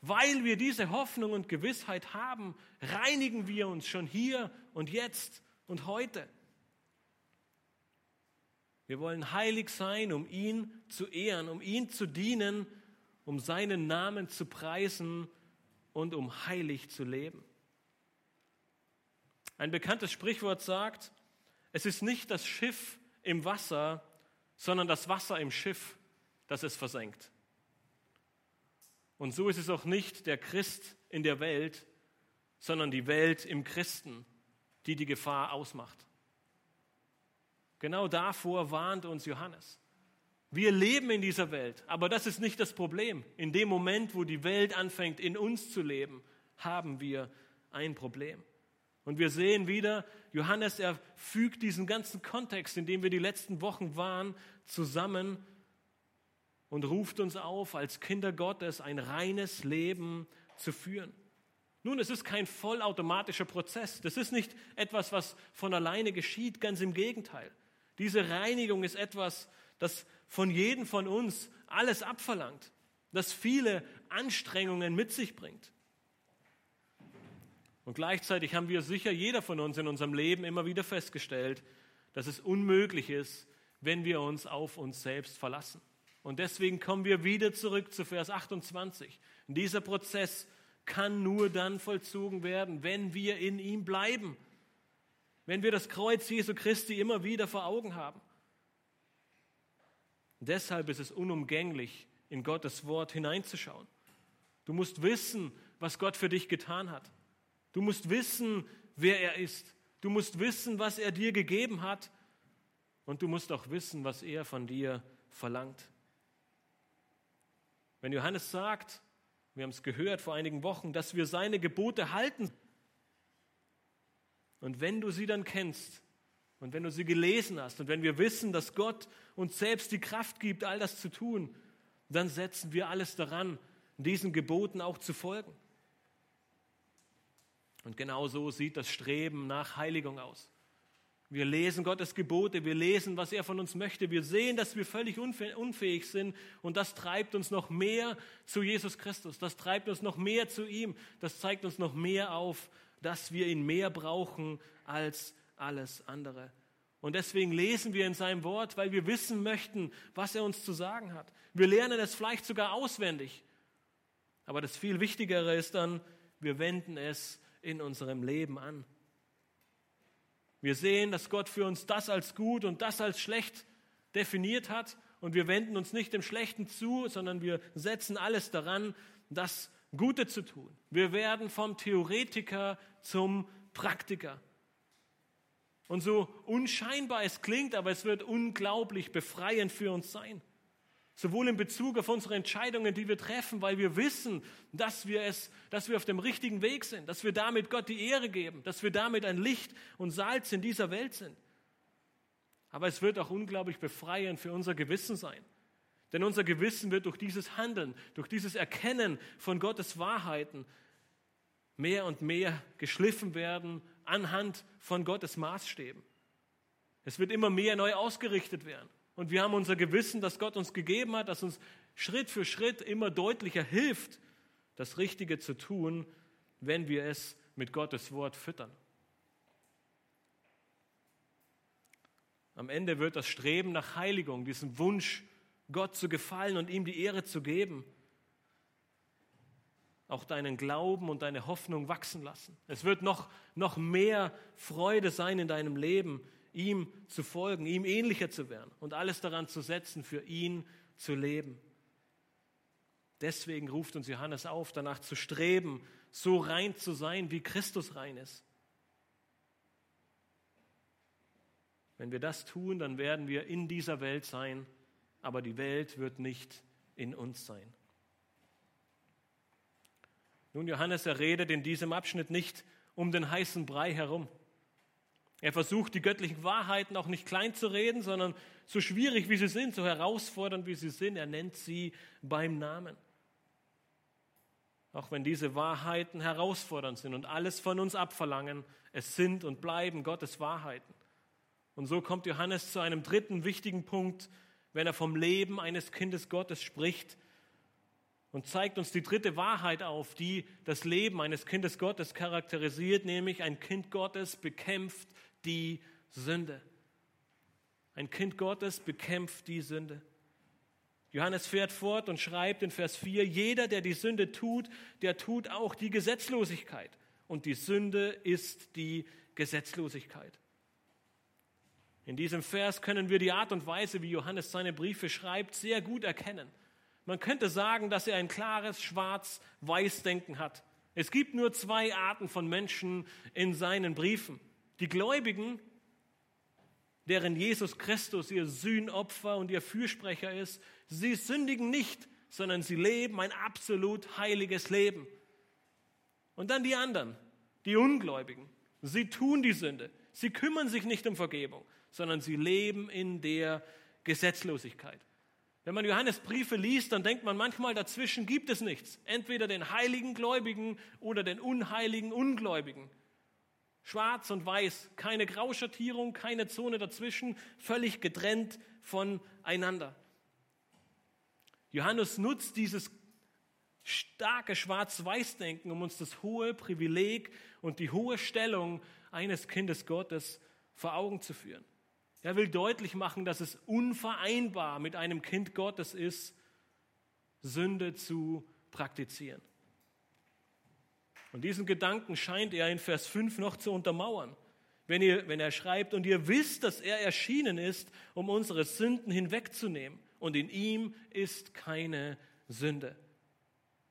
Weil wir diese Hoffnung und Gewissheit haben, reinigen wir uns schon hier und jetzt und heute. Wir wollen heilig sein, um ihn zu ehren, um ihn zu dienen, um seinen Namen zu preisen und um heilig zu leben. Ein bekanntes Sprichwort sagt, es ist nicht das Schiff im Wasser, sondern das Wasser im Schiff, das es versenkt. Und so ist es auch nicht der Christ in der Welt, sondern die Welt im Christen, die die Gefahr ausmacht. Genau davor warnt uns Johannes. Wir leben in dieser Welt, aber das ist nicht das Problem. In dem Moment, wo die Welt anfängt, in uns zu leben, haben wir ein Problem. Und wir sehen wieder, Johannes, er fügt diesen ganzen Kontext, in dem wir die letzten Wochen waren, zusammen und ruft uns auf, als Kinder Gottes ein reines Leben zu führen. Nun, es ist kein vollautomatischer Prozess. Das ist nicht etwas, was von alleine geschieht, ganz im Gegenteil. Diese Reinigung ist etwas, das von jedem von uns alles abverlangt, das viele Anstrengungen mit sich bringt. Und gleichzeitig haben wir sicher jeder von uns in unserem Leben immer wieder festgestellt, dass es unmöglich ist, wenn wir uns auf uns selbst verlassen. Und deswegen kommen wir wieder zurück zu Vers 28. dieser Prozess kann nur dann vollzogen werden, wenn wir in ihm bleiben, wenn wir das Kreuz Jesu Christi immer wieder vor Augen haben. Deshalb ist es unumgänglich, in Gottes Wort hineinzuschauen. Du musst wissen, was Gott für dich getan hat. Du musst wissen, wer er ist. Du musst wissen, was er dir gegeben hat. Und du musst auch wissen, was er von dir verlangt. Wenn Johannes sagt, wir haben es gehört vor einigen Wochen, dass wir seine Gebote halten. Und wenn du sie dann kennst und wenn du sie gelesen hast und wenn wir wissen, dass Gott uns selbst die Kraft gibt, all das zu tun, dann setzen wir alles daran, diesen Geboten auch zu folgen. Und genau so sieht das Streben nach Heiligung aus. Wir lesen Gottes Gebote, wir lesen, was er von uns möchte. Wir sehen, dass wir völlig unfähig sind und das treibt uns noch mehr zu Jesus Christus. Das treibt uns noch mehr zu ihm. Das zeigt uns noch mehr auf, dass wir ihn mehr brauchen als alles andere. Und deswegen lesen wir in seinem Wort, weil wir wissen möchten, was er uns zu sagen hat. Wir lernen es vielleicht sogar auswendig. Aber das viel Wichtigere ist dann, wir wenden es in unserem Leben an. Wir sehen, dass Gott für uns das als gut und das als schlecht definiert hat und wir wenden uns nicht dem Schlechten zu, sondern wir setzen alles daran, das Gute zu tun. Wir werden vom Theoretiker zum Praktiker. Und so unscheinbar es klingt, aber es wird unglaublich befreiend für uns sein. Sowohl in Bezug auf unsere Entscheidungen, die wir treffen, weil wir wissen, dass wir es, dass wir auf dem richtigen Weg sind, dass wir damit Gott die Ehre geben, dass wir damit ein Licht und Salz in dieser Welt sind. Aber es wird auch unglaublich befreiend für unser Gewissen sein. Denn unser Gewissen wird durch dieses Handeln, durch dieses Erkennen von Gottes Wahrheiten mehr und mehr geschliffen werden anhand von Gottes Maßstäben. Es wird immer mehr neu ausgerichtet werden. Und wir haben unser Gewissen, das Gott uns gegeben hat, das uns Schritt für Schritt immer deutlicher hilft, das Richtige zu tun, wenn wir es mit Gottes Wort füttern. Am Ende wird das Streben nach Heiligung, diesen Wunsch, Gott zu gefallen und ihm die Ehre zu geben, auch deinen Glauben und deine Hoffnung wachsen lassen. Es wird noch, noch mehr Freude sein in deinem Leben, ihm zu folgen, ihm ähnlicher zu werden und alles daran zu setzen, für ihn zu leben. Deswegen ruft uns Johannes auf, danach zu streben, so rein zu sein, wie Christus rein ist. Wenn wir das tun, dann werden wir in dieser Welt sein, aber die Welt wird nicht in uns sein. Nun, Johannes, er redet in diesem Abschnitt nicht um den heißen Brei herum. Er versucht, die göttlichen Wahrheiten auch nicht klein zu reden, sondern so schwierig wie sie sind, so herausfordernd wie sie sind, er nennt sie beim Namen. Auch wenn diese Wahrheiten herausfordernd sind und alles von uns abverlangen, es sind und bleiben Gottes Wahrheiten. Und so kommt Johannes zu einem dritten wichtigen Punkt, wenn er vom Leben eines Kindes Gottes spricht und zeigt uns die dritte Wahrheit auf, die das Leben eines Kindes Gottes charakterisiert, nämlich ein Kind Gottes bekämpft die Sünde. Ein Kind Gottes bekämpft die Sünde. Johannes fährt fort und schreibt in Vers 4, jeder, der die Sünde tut, der tut auch die Gesetzlosigkeit. Und die Sünde ist die Gesetzlosigkeit. In diesem Vers können wir die Art und Weise, wie Johannes seine Briefe schreibt, sehr gut erkennen. Man könnte sagen, dass er ein klares Schwarz-Weiß-Denken hat. Es gibt nur zwei Arten von Menschen in seinen Briefen. Die Gläubigen, deren Jesus Christus ihr Sühnopfer und ihr Fürsprecher ist, sie sündigen nicht, sondern sie leben ein absolut heiliges Leben. Und dann die anderen, die Ungläubigen. Sie tun die Sünde. Sie kümmern sich nicht um Vergebung sondern sie leben in der Gesetzlosigkeit. Wenn man Johannes Briefe liest, dann denkt man manchmal, dazwischen gibt es nichts. Entweder den heiligen Gläubigen oder den unheiligen Ungläubigen. Schwarz und weiß, keine Grauschattierung, keine Zone dazwischen, völlig getrennt voneinander. Johannes nutzt dieses starke Schwarz-Weiß-Denken, um uns das hohe Privileg und die hohe Stellung eines Kindes Gottes vor Augen zu führen. Er will deutlich machen, dass es unvereinbar mit einem Kind Gottes ist, Sünde zu praktizieren. Und diesen Gedanken scheint er in Vers 5 noch zu untermauern, wenn, ihr, wenn er schreibt, und ihr wisst, dass er erschienen ist, um unsere Sünden hinwegzunehmen, und in ihm ist keine Sünde.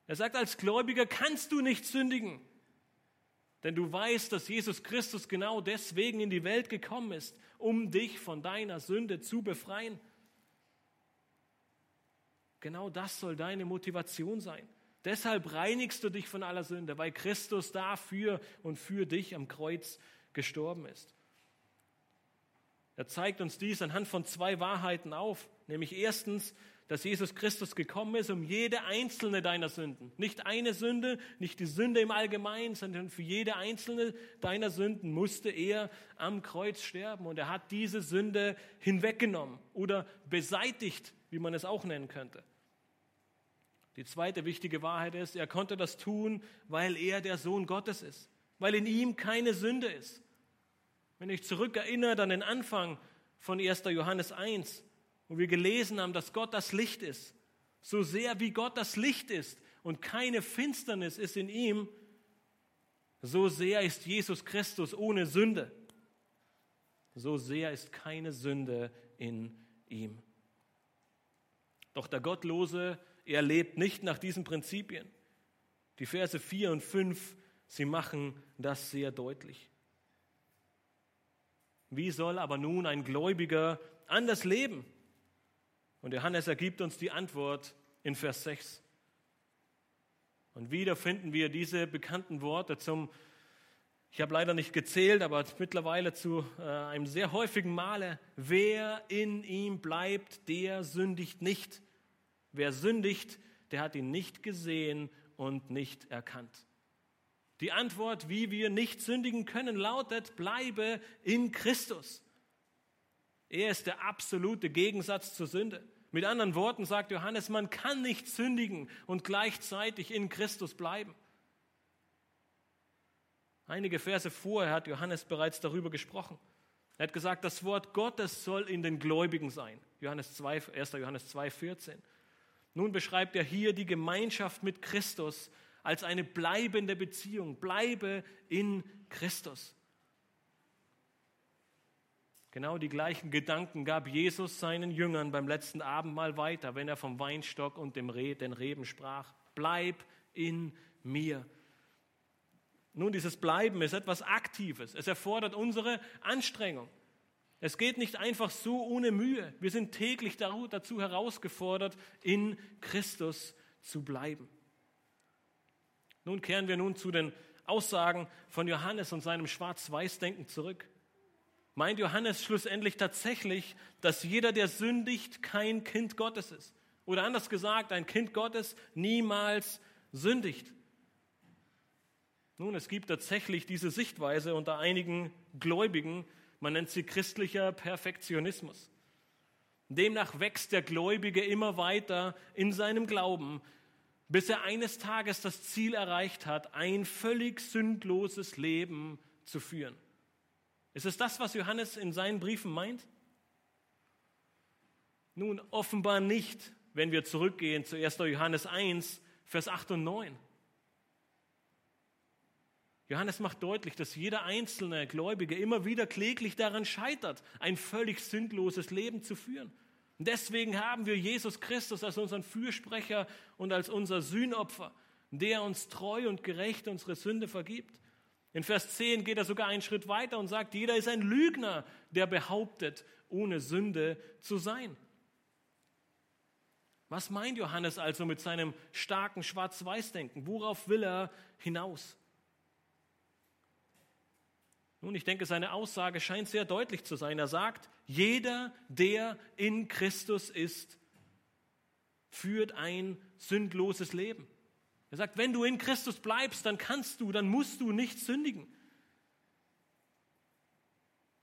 Er sagt, als Gläubiger kannst du nicht sündigen, denn du weißt, dass Jesus Christus genau deswegen in die Welt gekommen ist, um dich von deiner Sünde zu befreien. Genau das soll deine Motivation sein. Deshalb reinigst du dich von aller Sünde, weil Christus dafür und für dich am Kreuz gestorben ist. Er zeigt uns dies anhand von zwei Wahrheiten auf, nämlich erstens, dass Jesus Christus gekommen ist, um jede einzelne deiner Sünden, nicht eine Sünde, nicht die Sünde im Allgemeinen, sondern für jede einzelne deiner Sünden musste er am Kreuz sterben. Und er hat diese Sünde hinweggenommen oder beseitigt, wie man es auch nennen könnte. Die zweite wichtige Wahrheit ist, er konnte das tun, weil er der Sohn Gottes ist, weil in ihm keine Sünde ist. Wenn ich zurückerinnere an den Anfang von 1. Johannes 1, wo wir gelesen haben, dass Gott das Licht ist, so sehr wie Gott das Licht ist und keine Finsternis ist in ihm, so sehr ist Jesus Christus ohne Sünde. So sehr ist keine Sünde in ihm. Doch der Gottlose, er lebt nicht nach diesen Prinzipien. Die Verse 4 und 5, sie machen das sehr deutlich. Wie soll aber nun ein Gläubiger anders leben? Und Johannes ergibt uns die Antwort in Vers 6. Und wieder finden wir diese bekannten Worte zum, ich habe leider nicht gezählt, aber mittlerweile zu äh, einem sehr häufigen Male, wer in ihm bleibt, der sündigt nicht. Wer sündigt, der hat ihn nicht gesehen und nicht erkannt. Die Antwort, wie wir nicht sündigen können, lautet, bleibe in Christus. Er ist der absolute Gegensatz zur Sünde. Mit anderen Worten sagt Johannes, man kann nicht sündigen und gleichzeitig in Christus bleiben. Einige Verse vorher hat Johannes bereits darüber gesprochen. Er hat gesagt, das Wort Gottes soll in den Gläubigen sein. Johannes 2, 1. Johannes 2, 14. Nun beschreibt er hier die Gemeinschaft mit Christus als eine bleibende Beziehung. Bleibe in Christus. Genau die gleichen Gedanken gab Jesus seinen Jüngern beim letzten Abendmahl weiter, wenn er vom Weinstock und dem Re den Reben sprach. Bleib in mir. Nun, dieses Bleiben ist etwas Aktives. Es erfordert unsere Anstrengung. Es geht nicht einfach so ohne Mühe. Wir sind täglich dazu herausgefordert, in Christus zu bleiben. Nun kehren wir nun zu den Aussagen von Johannes und seinem Schwarz-Weiß-Denken zurück. Meint Johannes schlussendlich tatsächlich, dass jeder, der sündigt, kein Kind Gottes ist? Oder anders gesagt, ein Kind Gottes niemals sündigt. Nun, es gibt tatsächlich diese Sichtweise unter einigen Gläubigen, man nennt sie christlicher Perfektionismus. Demnach wächst der Gläubige immer weiter in seinem Glauben, bis er eines Tages das Ziel erreicht hat, ein völlig sündloses Leben zu führen. Ist es das, was Johannes in seinen Briefen meint? Nun, offenbar nicht, wenn wir zurückgehen zu 1. Johannes 1, Vers 8 und 9. Johannes macht deutlich, dass jeder einzelne Gläubige immer wieder kläglich daran scheitert, ein völlig sündloses Leben zu führen. Und deswegen haben wir Jesus Christus als unseren Fürsprecher und als unser Sühnopfer, der uns treu und gerecht unsere Sünde vergibt. In Vers 10 geht er sogar einen Schritt weiter und sagt, jeder ist ein Lügner, der behauptet, ohne Sünde zu sein. Was meint Johannes also mit seinem starken Schwarz-Weiß-Denken? Worauf will er hinaus? Nun, ich denke, seine Aussage scheint sehr deutlich zu sein. Er sagt, jeder, der in Christus ist, führt ein sündloses Leben. Er sagt, wenn du in Christus bleibst, dann kannst du, dann musst du nicht sündigen.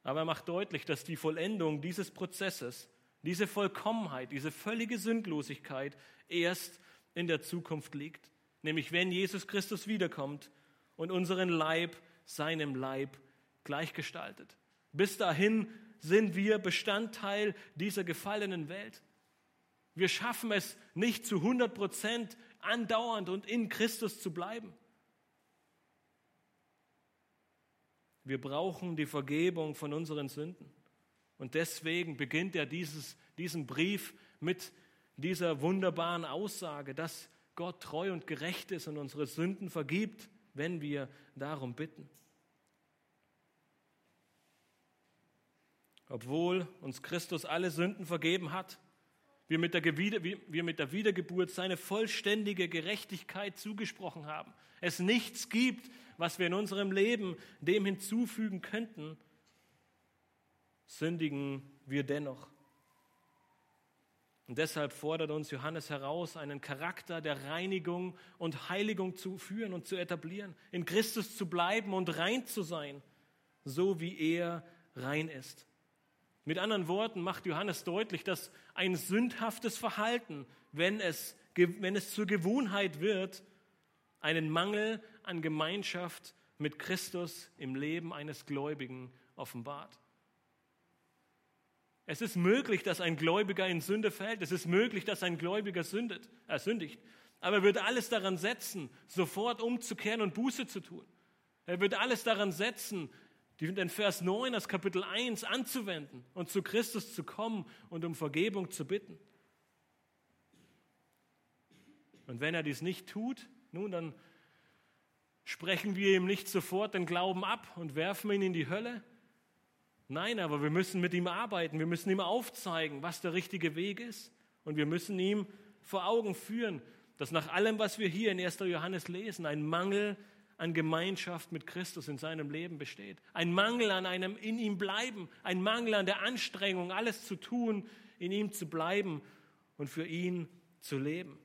Aber er macht deutlich, dass die Vollendung dieses Prozesses diese Vollkommenheit, diese völlige Sündlosigkeit erst in der Zukunft liegt. Nämlich wenn Jesus Christus wiederkommt und unseren Leib seinem Leib gleichgestaltet. Bis dahin sind wir Bestandteil dieser gefallenen Welt. Wir schaffen es nicht zu 100 Prozent andauernd und in Christus zu bleiben. Wir brauchen die Vergebung von unseren Sünden. Und deswegen beginnt er dieses, diesen Brief mit dieser wunderbaren Aussage, dass Gott treu und gerecht ist und unsere Sünden vergibt, wenn wir darum bitten. Obwohl uns Christus alle Sünden vergeben hat, wir mit, der, wir mit der Wiedergeburt seine vollständige Gerechtigkeit zugesprochen haben, es nichts gibt, was wir in unserem Leben dem hinzufügen könnten, sündigen wir dennoch. Und deshalb fordert uns Johannes heraus, einen Charakter der Reinigung und Heiligung zu führen und zu etablieren, in Christus zu bleiben und rein zu sein, so wie er rein ist. Mit anderen Worten macht Johannes deutlich, dass ein sündhaftes Verhalten, wenn es, wenn es zur Gewohnheit wird, einen Mangel an Gemeinschaft mit Christus im Leben eines Gläubigen offenbart. Es ist möglich, dass ein Gläubiger in Sünde fällt. Es ist möglich, dass ein Gläubiger sündet, er sündigt. Aber er wird alles daran setzen, sofort umzukehren und Buße zu tun. Er wird alles daran setzen, den Vers 9 das Kapitel 1 anzuwenden und zu Christus zu kommen und um Vergebung zu bitten. Und wenn er dies nicht tut, nun, dann sprechen wir ihm nicht sofort den Glauben ab und werfen ihn in die Hölle, Nein, aber wir müssen mit ihm arbeiten. Wir müssen ihm aufzeigen, was der richtige Weg ist. Und wir müssen ihm vor Augen führen, dass nach allem, was wir hier in 1. Johannes lesen, ein Mangel an Gemeinschaft mit Christus in seinem Leben besteht. Ein Mangel an einem in ihm bleiben, ein Mangel an der Anstrengung, alles zu tun, in ihm zu bleiben und für ihn zu leben.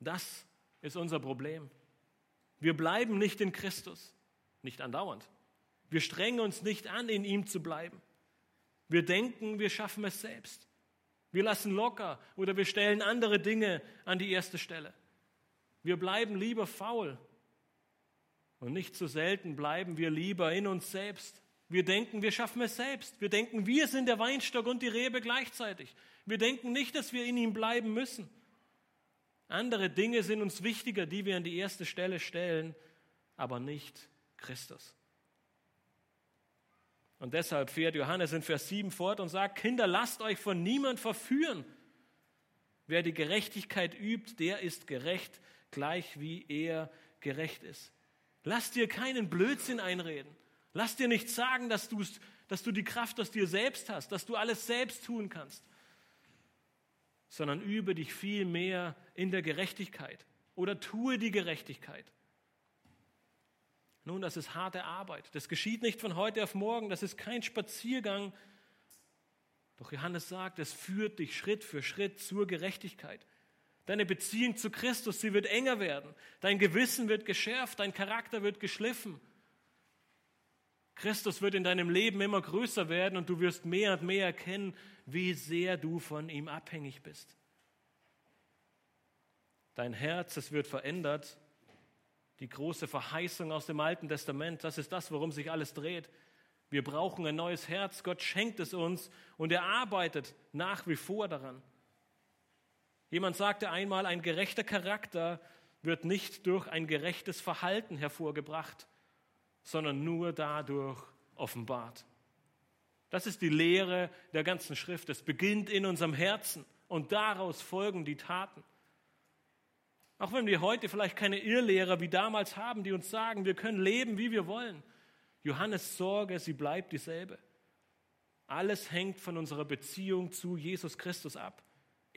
Das ist unser Problem. Wir bleiben nicht in Christus, nicht andauernd. Wir strengen uns nicht an, in ihm zu bleiben. Wir denken, wir schaffen es selbst. Wir lassen locker oder wir stellen andere Dinge an die erste Stelle. Wir bleiben lieber faul. Und nicht so selten bleiben wir lieber in uns selbst. Wir denken, wir schaffen es selbst. Wir denken, wir sind der Weinstock und die Rebe gleichzeitig. Wir denken nicht, dass wir in ihm bleiben müssen. Andere Dinge sind uns wichtiger, die wir an die erste Stelle stellen, aber nicht Christus. Und deshalb fährt Johannes in Vers 7 fort und sagt, Kinder, lasst euch von niemand verführen. Wer die Gerechtigkeit übt, der ist gerecht, gleich wie er gerecht ist. Lass dir keinen Blödsinn einreden. Lass dir nicht sagen, dass, dass du die Kraft aus dir selbst hast, dass du alles selbst tun kannst, sondern übe dich viel mehr in der Gerechtigkeit oder tue die Gerechtigkeit. Nun, das ist harte Arbeit. Das geschieht nicht von heute auf morgen. Das ist kein Spaziergang. Doch Johannes sagt, es führt dich Schritt für Schritt zur Gerechtigkeit. Deine Beziehung zu Christus, sie wird enger werden. Dein Gewissen wird geschärft, dein Charakter wird geschliffen. Christus wird in deinem Leben immer größer werden und du wirst mehr und mehr erkennen, wie sehr du von ihm abhängig bist. Dein Herz, es wird verändert. Die große Verheißung aus dem Alten Testament, das ist das, worum sich alles dreht. Wir brauchen ein neues Herz. Gott schenkt es uns und er arbeitet nach wie vor daran. Jemand sagte einmal, ein gerechter Charakter wird nicht durch ein gerechtes Verhalten hervorgebracht, sondern nur dadurch offenbart. Das ist die Lehre der ganzen Schrift. Es beginnt in unserem Herzen und daraus folgen die Taten. Auch wenn wir heute vielleicht keine Irrlehrer wie damals haben, die uns sagen, wir können leben, wie wir wollen. Johannes Sorge, sie bleibt dieselbe. Alles hängt von unserer Beziehung zu Jesus Christus ab.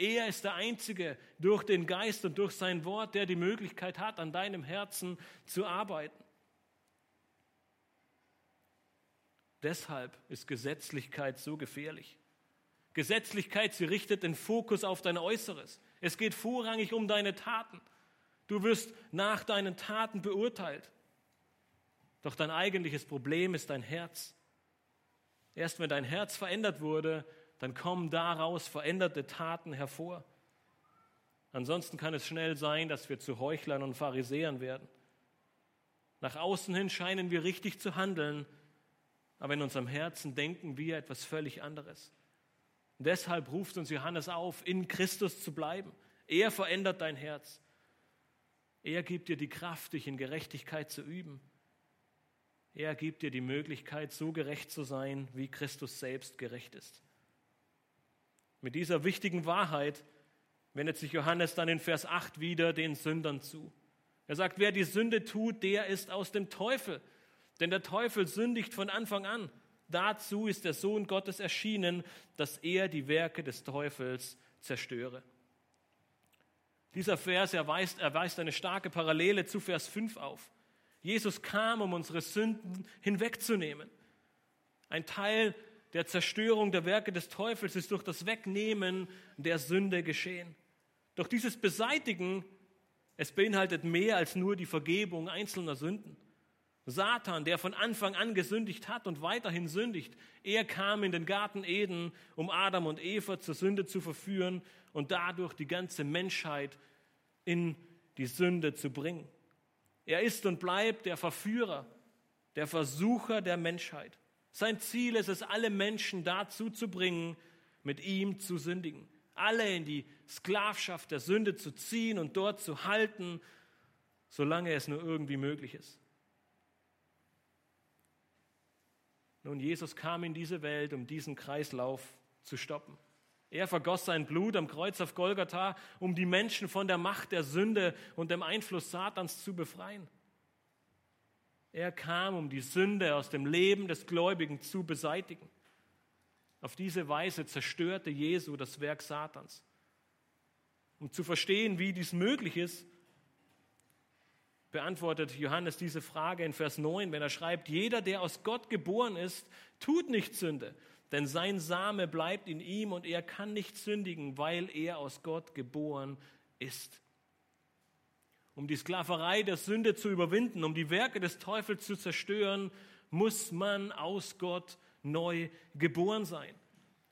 Er ist der Einzige durch den Geist und durch sein Wort, der die Möglichkeit hat, an deinem Herzen zu arbeiten. Deshalb ist Gesetzlichkeit so gefährlich. Gesetzlichkeit, sie richtet den Fokus auf dein Äußeres. Es geht vorrangig um deine Taten. Du wirst nach deinen Taten beurteilt. Doch dein eigentliches Problem ist dein Herz. Erst wenn dein Herz verändert wurde, dann kommen daraus veränderte Taten hervor. Ansonsten kann es schnell sein, dass wir zu Heuchlern und Pharisäern werden. Nach außen hin scheinen wir richtig zu handeln, aber in unserem Herzen denken wir etwas völlig anderes. Und deshalb ruft uns Johannes auf, in Christus zu bleiben. Er verändert dein Herz. Er gibt dir die Kraft, dich in Gerechtigkeit zu üben. Er gibt dir die Möglichkeit, so gerecht zu sein, wie Christus selbst gerecht ist. Mit dieser wichtigen Wahrheit wendet sich Johannes dann in Vers 8 wieder den Sündern zu. Er sagt, wer die Sünde tut, der ist aus dem Teufel. Denn der Teufel sündigt von Anfang an. Dazu ist der Sohn Gottes erschienen, dass er die Werke des Teufels zerstöre. Dieser Vers erweist, erweist eine starke Parallele zu Vers 5 auf. Jesus kam, um unsere Sünden hinwegzunehmen. Ein Teil der Zerstörung der Werke des Teufels ist durch das Wegnehmen der Sünde geschehen. Doch dieses Beseitigen, es beinhaltet mehr als nur die Vergebung einzelner Sünden. Satan, der von Anfang an gesündigt hat und weiterhin sündigt, er kam in den Garten Eden, um Adam und Eva zur Sünde zu verführen und dadurch die ganze Menschheit in die Sünde zu bringen. Er ist und bleibt der Verführer, der Versucher der Menschheit. Sein Ziel ist es, alle Menschen dazu zu bringen, mit ihm zu sündigen. Alle in die Sklavschaft der Sünde zu ziehen und dort zu halten, solange es nur irgendwie möglich ist. Nun, Jesus kam in diese Welt, um diesen Kreislauf zu stoppen. Er vergoss sein Blut am Kreuz auf Golgatha, um die Menschen von der Macht der Sünde und dem Einfluss Satans zu befreien. Er kam, um die Sünde aus dem Leben des Gläubigen zu beseitigen. Auf diese Weise zerstörte Jesu das Werk Satans. Um zu verstehen, wie dies möglich ist, beantwortet Johannes diese Frage in Vers 9, wenn er schreibt, jeder, der aus Gott geboren ist, tut nicht Sünde, denn sein Same bleibt in ihm und er kann nicht sündigen, weil er aus Gott geboren ist. Um die Sklaverei der Sünde zu überwinden, um die Werke des Teufels zu zerstören, muss man aus Gott neu geboren sein.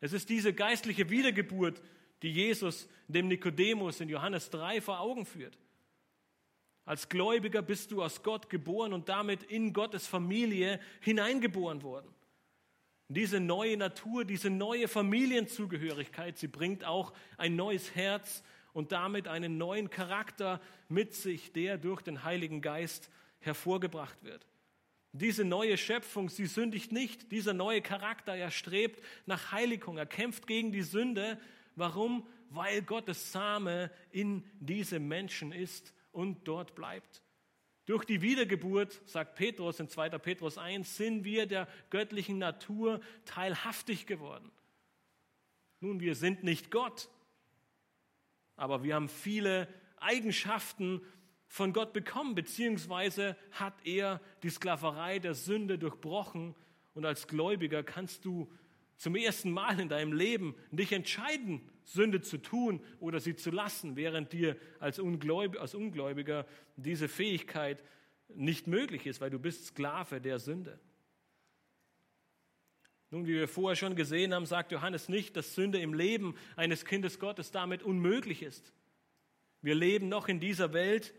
Es ist diese geistliche Wiedergeburt, die Jesus dem Nikodemus in Johannes 3 vor Augen führt. Als Gläubiger bist du aus Gott geboren und damit in Gottes Familie hineingeboren worden. Diese neue Natur, diese neue Familienzugehörigkeit, sie bringt auch ein neues Herz und damit einen neuen Charakter mit sich, der durch den Heiligen Geist hervorgebracht wird. Diese neue Schöpfung, sie sündigt nicht. Dieser neue Charakter, er strebt nach Heiligung, er kämpft gegen die Sünde. Warum? Weil Gottes Same in diesem Menschen ist und dort bleibt. Durch die Wiedergeburt, sagt Petrus in 2. Petrus 1, sind wir der göttlichen Natur teilhaftig geworden. Nun, wir sind nicht Gott, aber wir haben viele Eigenschaften von Gott bekommen, beziehungsweise hat er die Sklaverei der Sünde durchbrochen und als Gläubiger kannst du zum ersten Mal in deinem Leben dich entscheiden, Sünde zu tun oder sie zu lassen, während dir als, Ungläubiger, diese Fähigkeit nicht möglich ist, weil du bist Sklave der Sünde. Nun, wie wir vorher schon gesehen haben, sagt Johannes nicht, dass Sünde im Leben eines Kindes Gottes damit unmöglich ist. Wir leben noch in dieser Welt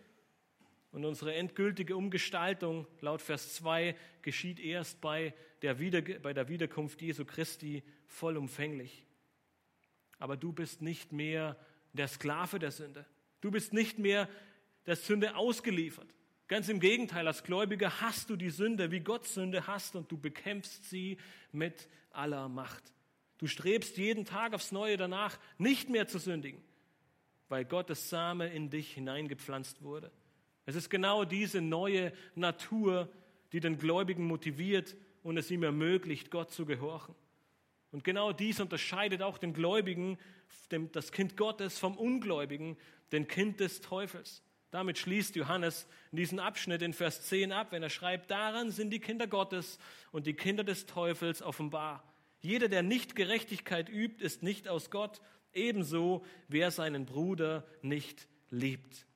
und unsere endgültige Umgestaltung laut Vers 2 geschieht erst bei der, Wieder bei der Wiederkunft Jesu Christi vollumfänglich. Aber du bist nicht mehr der Sklave der Sünde. Du bist nicht mehr der Sünde ausgeliefert. Ganz im Gegenteil, als Gläubiger hast du die Sünde, wie Gott Sünde hasst, und du bekämpfst sie mit aller Macht. Du strebst jeden Tag aufs Neue danach, nicht mehr zu sündigen, weil Gottes Same in dich hineingepflanzt wurde. Es ist genau diese neue Natur, die den Gläubigen motiviert und es ihm ermöglicht, Gott zu gehorchen. Und genau dies unterscheidet auch den Gläubigen, das Kind Gottes vom Ungläubigen, den Kind des Teufels. Damit schließt Johannes diesen Abschnitt in Vers 10 ab, wenn er schreibt, daran sind die Kinder Gottes und die Kinder des Teufels offenbar. Jeder, der nicht Gerechtigkeit übt, ist nicht aus Gott, ebenso wer seinen Bruder nicht liebt.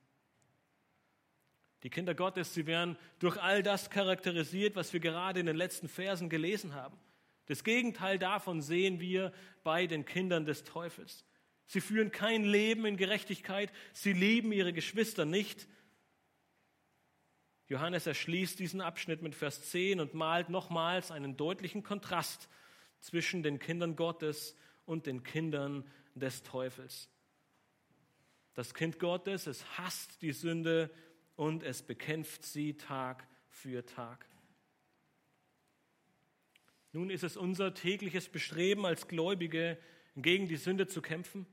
Die Kinder Gottes, sie werden durch all das charakterisiert, was wir gerade in den letzten Versen gelesen haben. Das Gegenteil davon sehen wir bei den Kindern des Teufels. Sie führen kein Leben in Gerechtigkeit, sie lieben ihre Geschwister nicht. Johannes erschließt diesen Abschnitt mit Vers 10 und malt nochmals einen deutlichen Kontrast zwischen den Kindern Gottes und den Kindern des Teufels. Das Kind Gottes, es hasst die Sünde und es bekämpft sie Tag für Tag. Nun ist es unser tägliches Bestreben als Gläubige, gegen die Sünde zu kämpfen.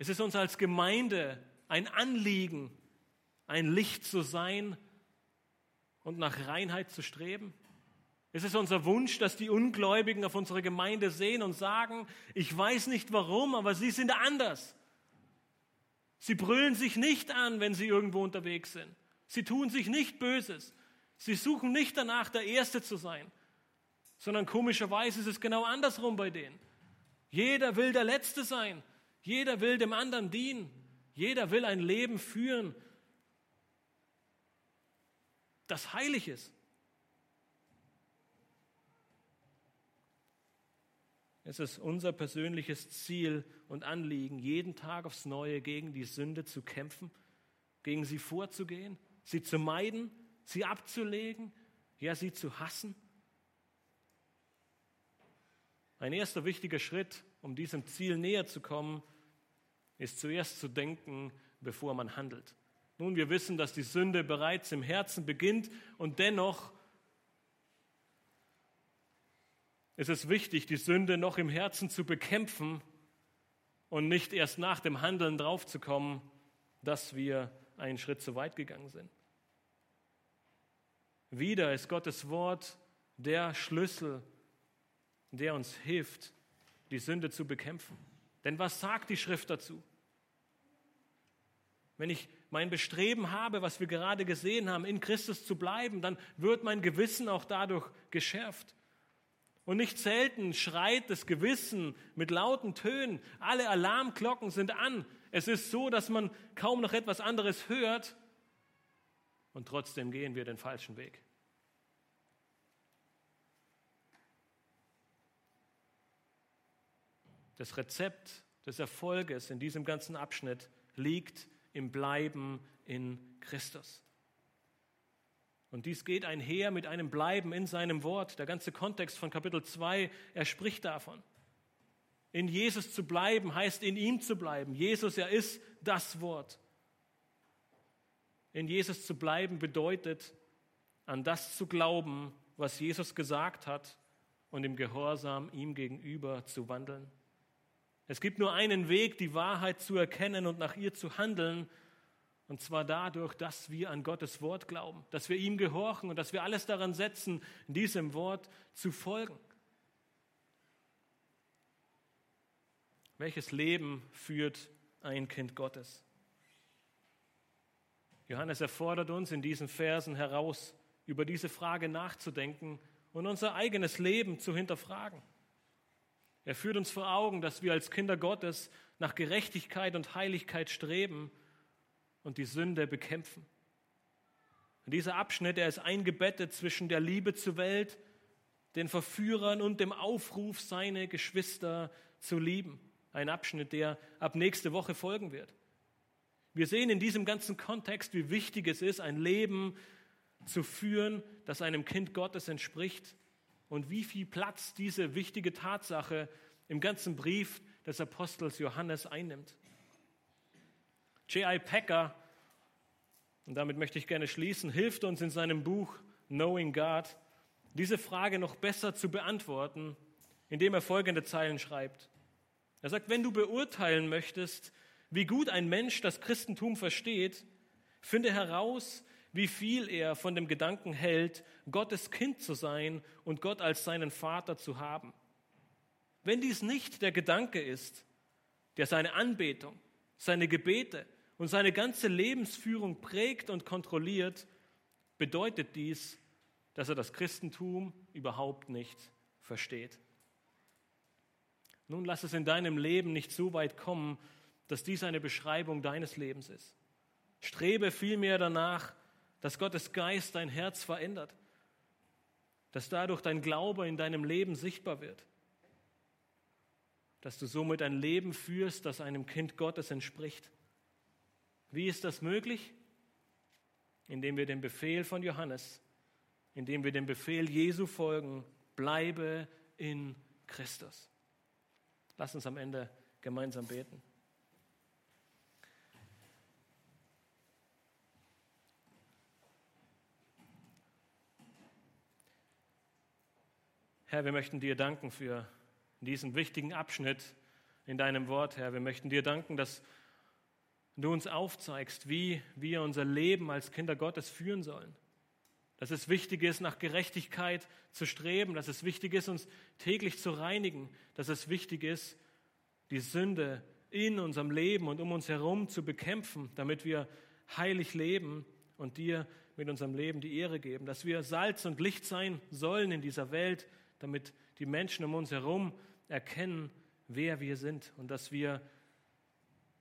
Es ist uns als Gemeinde ein Anliegen, ein Licht zu sein und nach Reinheit zu streben. Es ist unser Wunsch, dass die Ungläubigen auf unsere Gemeinde sehen und sagen, ich weiß nicht warum, aber sie sind anders. Sie brüllen sich nicht an, wenn sie irgendwo unterwegs sind. Sie tun sich nicht Böses. Sie suchen nicht danach, der Erste zu sein, sondern komischerweise ist es genau andersrum bei denen. Jeder will der Letzte sein. Jeder will dem anderen dienen. Jeder will ein Leben führen, das heilig ist. Es ist unser persönliches Ziel und Anliegen, jeden Tag aufs Neue gegen die Sünde zu kämpfen, gegen sie vorzugehen, sie zu meiden, sie abzulegen, ja, sie zu hassen. Ein erster wichtiger Schritt, um diesem Ziel näher zu kommen, ist zuerst zu denken, bevor man handelt. Nun, wir wissen, dass die Sünde bereits im Herzen beginnt und dennoch ist es wichtig, die Sünde noch im Herzen zu bekämpfen und nicht erst nach dem Handeln draufzukommen, dass wir einen Schritt zu weit gegangen sind. Wieder ist Gottes Wort der Schlüssel, der uns hilft, die Sünde zu bekämpfen. Denn was sagt die Schrift dazu? Wenn ich mein Bestreben habe, was wir gerade gesehen haben, in Christus zu bleiben, dann wird mein Gewissen auch dadurch geschärft. Und nicht selten schreit das Gewissen mit lauten Tönen, alle Alarmglocken sind an. Es ist so, dass man kaum noch etwas anderes hört und trotzdem gehen wir den falschen Weg. Das Rezept des Erfolges in diesem ganzen Abschnitt liegt im Bleiben in Christus. Und dies geht einher mit einem Bleiben in seinem Wort. Der ganze Kontext von Kapitel 2, er spricht davon. In Jesus zu bleiben heißt in ihm zu bleiben. Jesus, er ist das Wort. In Jesus zu bleiben bedeutet, an das zu glauben, was Jesus gesagt hat und im Gehorsam ihm gegenüber zu wandeln. Es gibt nur einen Weg, die Wahrheit zu erkennen und nach ihr zu handeln, und zwar dadurch, dass wir an Gottes Wort glauben, dass wir ihm gehorchen und dass wir alles daran setzen, diesem Wort zu folgen. Welches Leben führt ein Kind Gottes? Johannes erfordert uns in diesen Versen heraus, über diese Frage nachzudenken und unser eigenes Leben zu hinterfragen. Er führt uns vor Augen, dass wir als Kinder Gottes nach Gerechtigkeit und Heiligkeit streben und die Sünde bekämpfen. Und dieser Abschnitt, er ist eingebettet zwischen der Liebe zur Welt, den Verführern und dem Aufruf, seine Geschwister zu lieben. Ein Abschnitt, der ab nächste Woche folgen wird. Wir sehen in diesem ganzen Kontext, wie wichtig es ist, ein Leben zu führen, das einem Kind Gottes entspricht und wie viel Platz diese wichtige Tatsache im ganzen Brief des Apostels Johannes einnimmt. J.I. Packer, und damit möchte ich gerne schließen, hilft uns in seinem Buch Knowing God, diese Frage noch besser zu beantworten, indem er folgende Zeilen schreibt. Er sagt, wenn du beurteilen möchtest, wie gut ein Mensch das Christentum versteht, finde heraus, wie viel er von dem Gedanken hält, Gottes Kind zu sein und Gott als seinen Vater zu haben. Wenn dies nicht der Gedanke ist, der seine Anbetung, seine Gebete und seine ganze Lebensführung prägt und kontrolliert, bedeutet dies, dass er das Christentum überhaupt nicht versteht. Nun lass es in deinem Leben nicht so weit kommen, dass dies eine Beschreibung deines Lebens ist. Strebe vielmehr danach, dass Gottes Geist dein Herz verändert, dass dadurch dein Glaube in deinem Leben sichtbar wird, dass du somit ein Leben führst, das einem Kind Gottes entspricht. Wie ist das möglich? Indem wir dem Befehl von Johannes, indem wir dem Befehl Jesu folgen, bleibe in Christus. Lass uns am Ende gemeinsam beten. Herr, wir möchten dir danken für diesen wichtigen Abschnitt in deinem Wort, Herr. Wir möchten dir danken, dass du uns aufzeigst, wie wir unser Leben als Kinder Gottes führen sollen. Dass es wichtig ist, nach Gerechtigkeit zu streben, dass es wichtig ist, uns täglich zu reinigen, dass es wichtig ist, die Sünde in unserem Leben und um uns herum zu bekämpfen, damit wir heilig leben und dir mit unserem Leben die Ehre geben, dass wir Salz und Licht sein sollen in dieser Welt, damit die Menschen um uns herum erkennen, wer wir sind und dass wir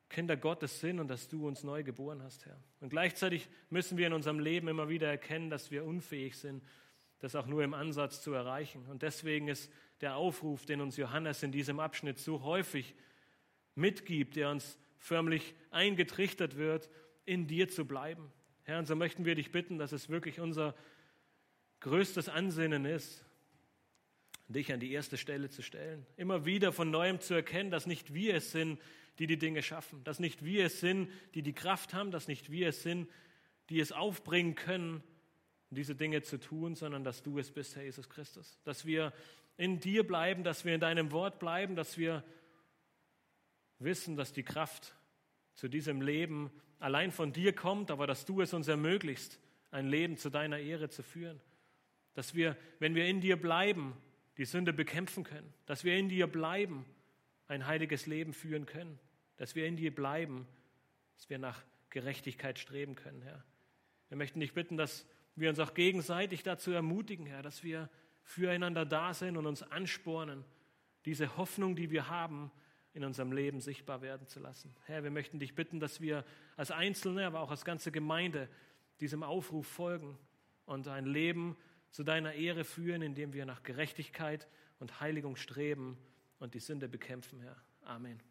Kinder Gottes sind und dass du uns neu geboren hast, Herr. Und gleichzeitig müssen wir in unserem Leben immer wieder erkennen, dass wir unfähig sind, das auch nur im Ansatz zu erreichen. Und deswegen ist der Aufruf, den uns Johannes in diesem Abschnitt so häufig mitgibt, der uns förmlich eingetrichtert wird, in dir zu bleiben. Herr, und so möchten wir dich bitten, dass es wirklich unser größtes Ansinnen ist, dich an die erste Stelle zu stellen. Immer wieder von neuem zu erkennen, dass nicht wir es sind, die die Dinge schaffen, dass nicht wir es sind, die die Kraft haben, dass nicht wir es sind, die es aufbringen können, diese Dinge zu tun, sondern dass du es bist, Herr Jesus Christus. Dass wir in dir bleiben, dass wir in deinem Wort bleiben, dass wir wissen, dass die Kraft zu diesem Leben allein von dir kommt, aber dass du es uns ermöglichst, ein Leben zu deiner Ehre zu führen. Dass wir, wenn wir in dir bleiben, die Sünde bekämpfen können, dass wir in dir bleiben, ein heiliges Leben führen können, dass wir in dir bleiben, dass wir nach Gerechtigkeit streben können, Herr. Wir möchten dich bitten, dass wir uns auch gegenseitig dazu ermutigen, Herr, dass wir füreinander da sind und uns anspornen, diese Hoffnung, die wir haben, in unserem Leben sichtbar werden zu lassen. Herr, wir möchten dich bitten, dass wir als Einzelne, aber auch als ganze Gemeinde diesem Aufruf folgen und ein Leben zu deiner Ehre führen, indem wir nach Gerechtigkeit und Heiligung streben und die Sünde bekämpfen, Herr. Amen.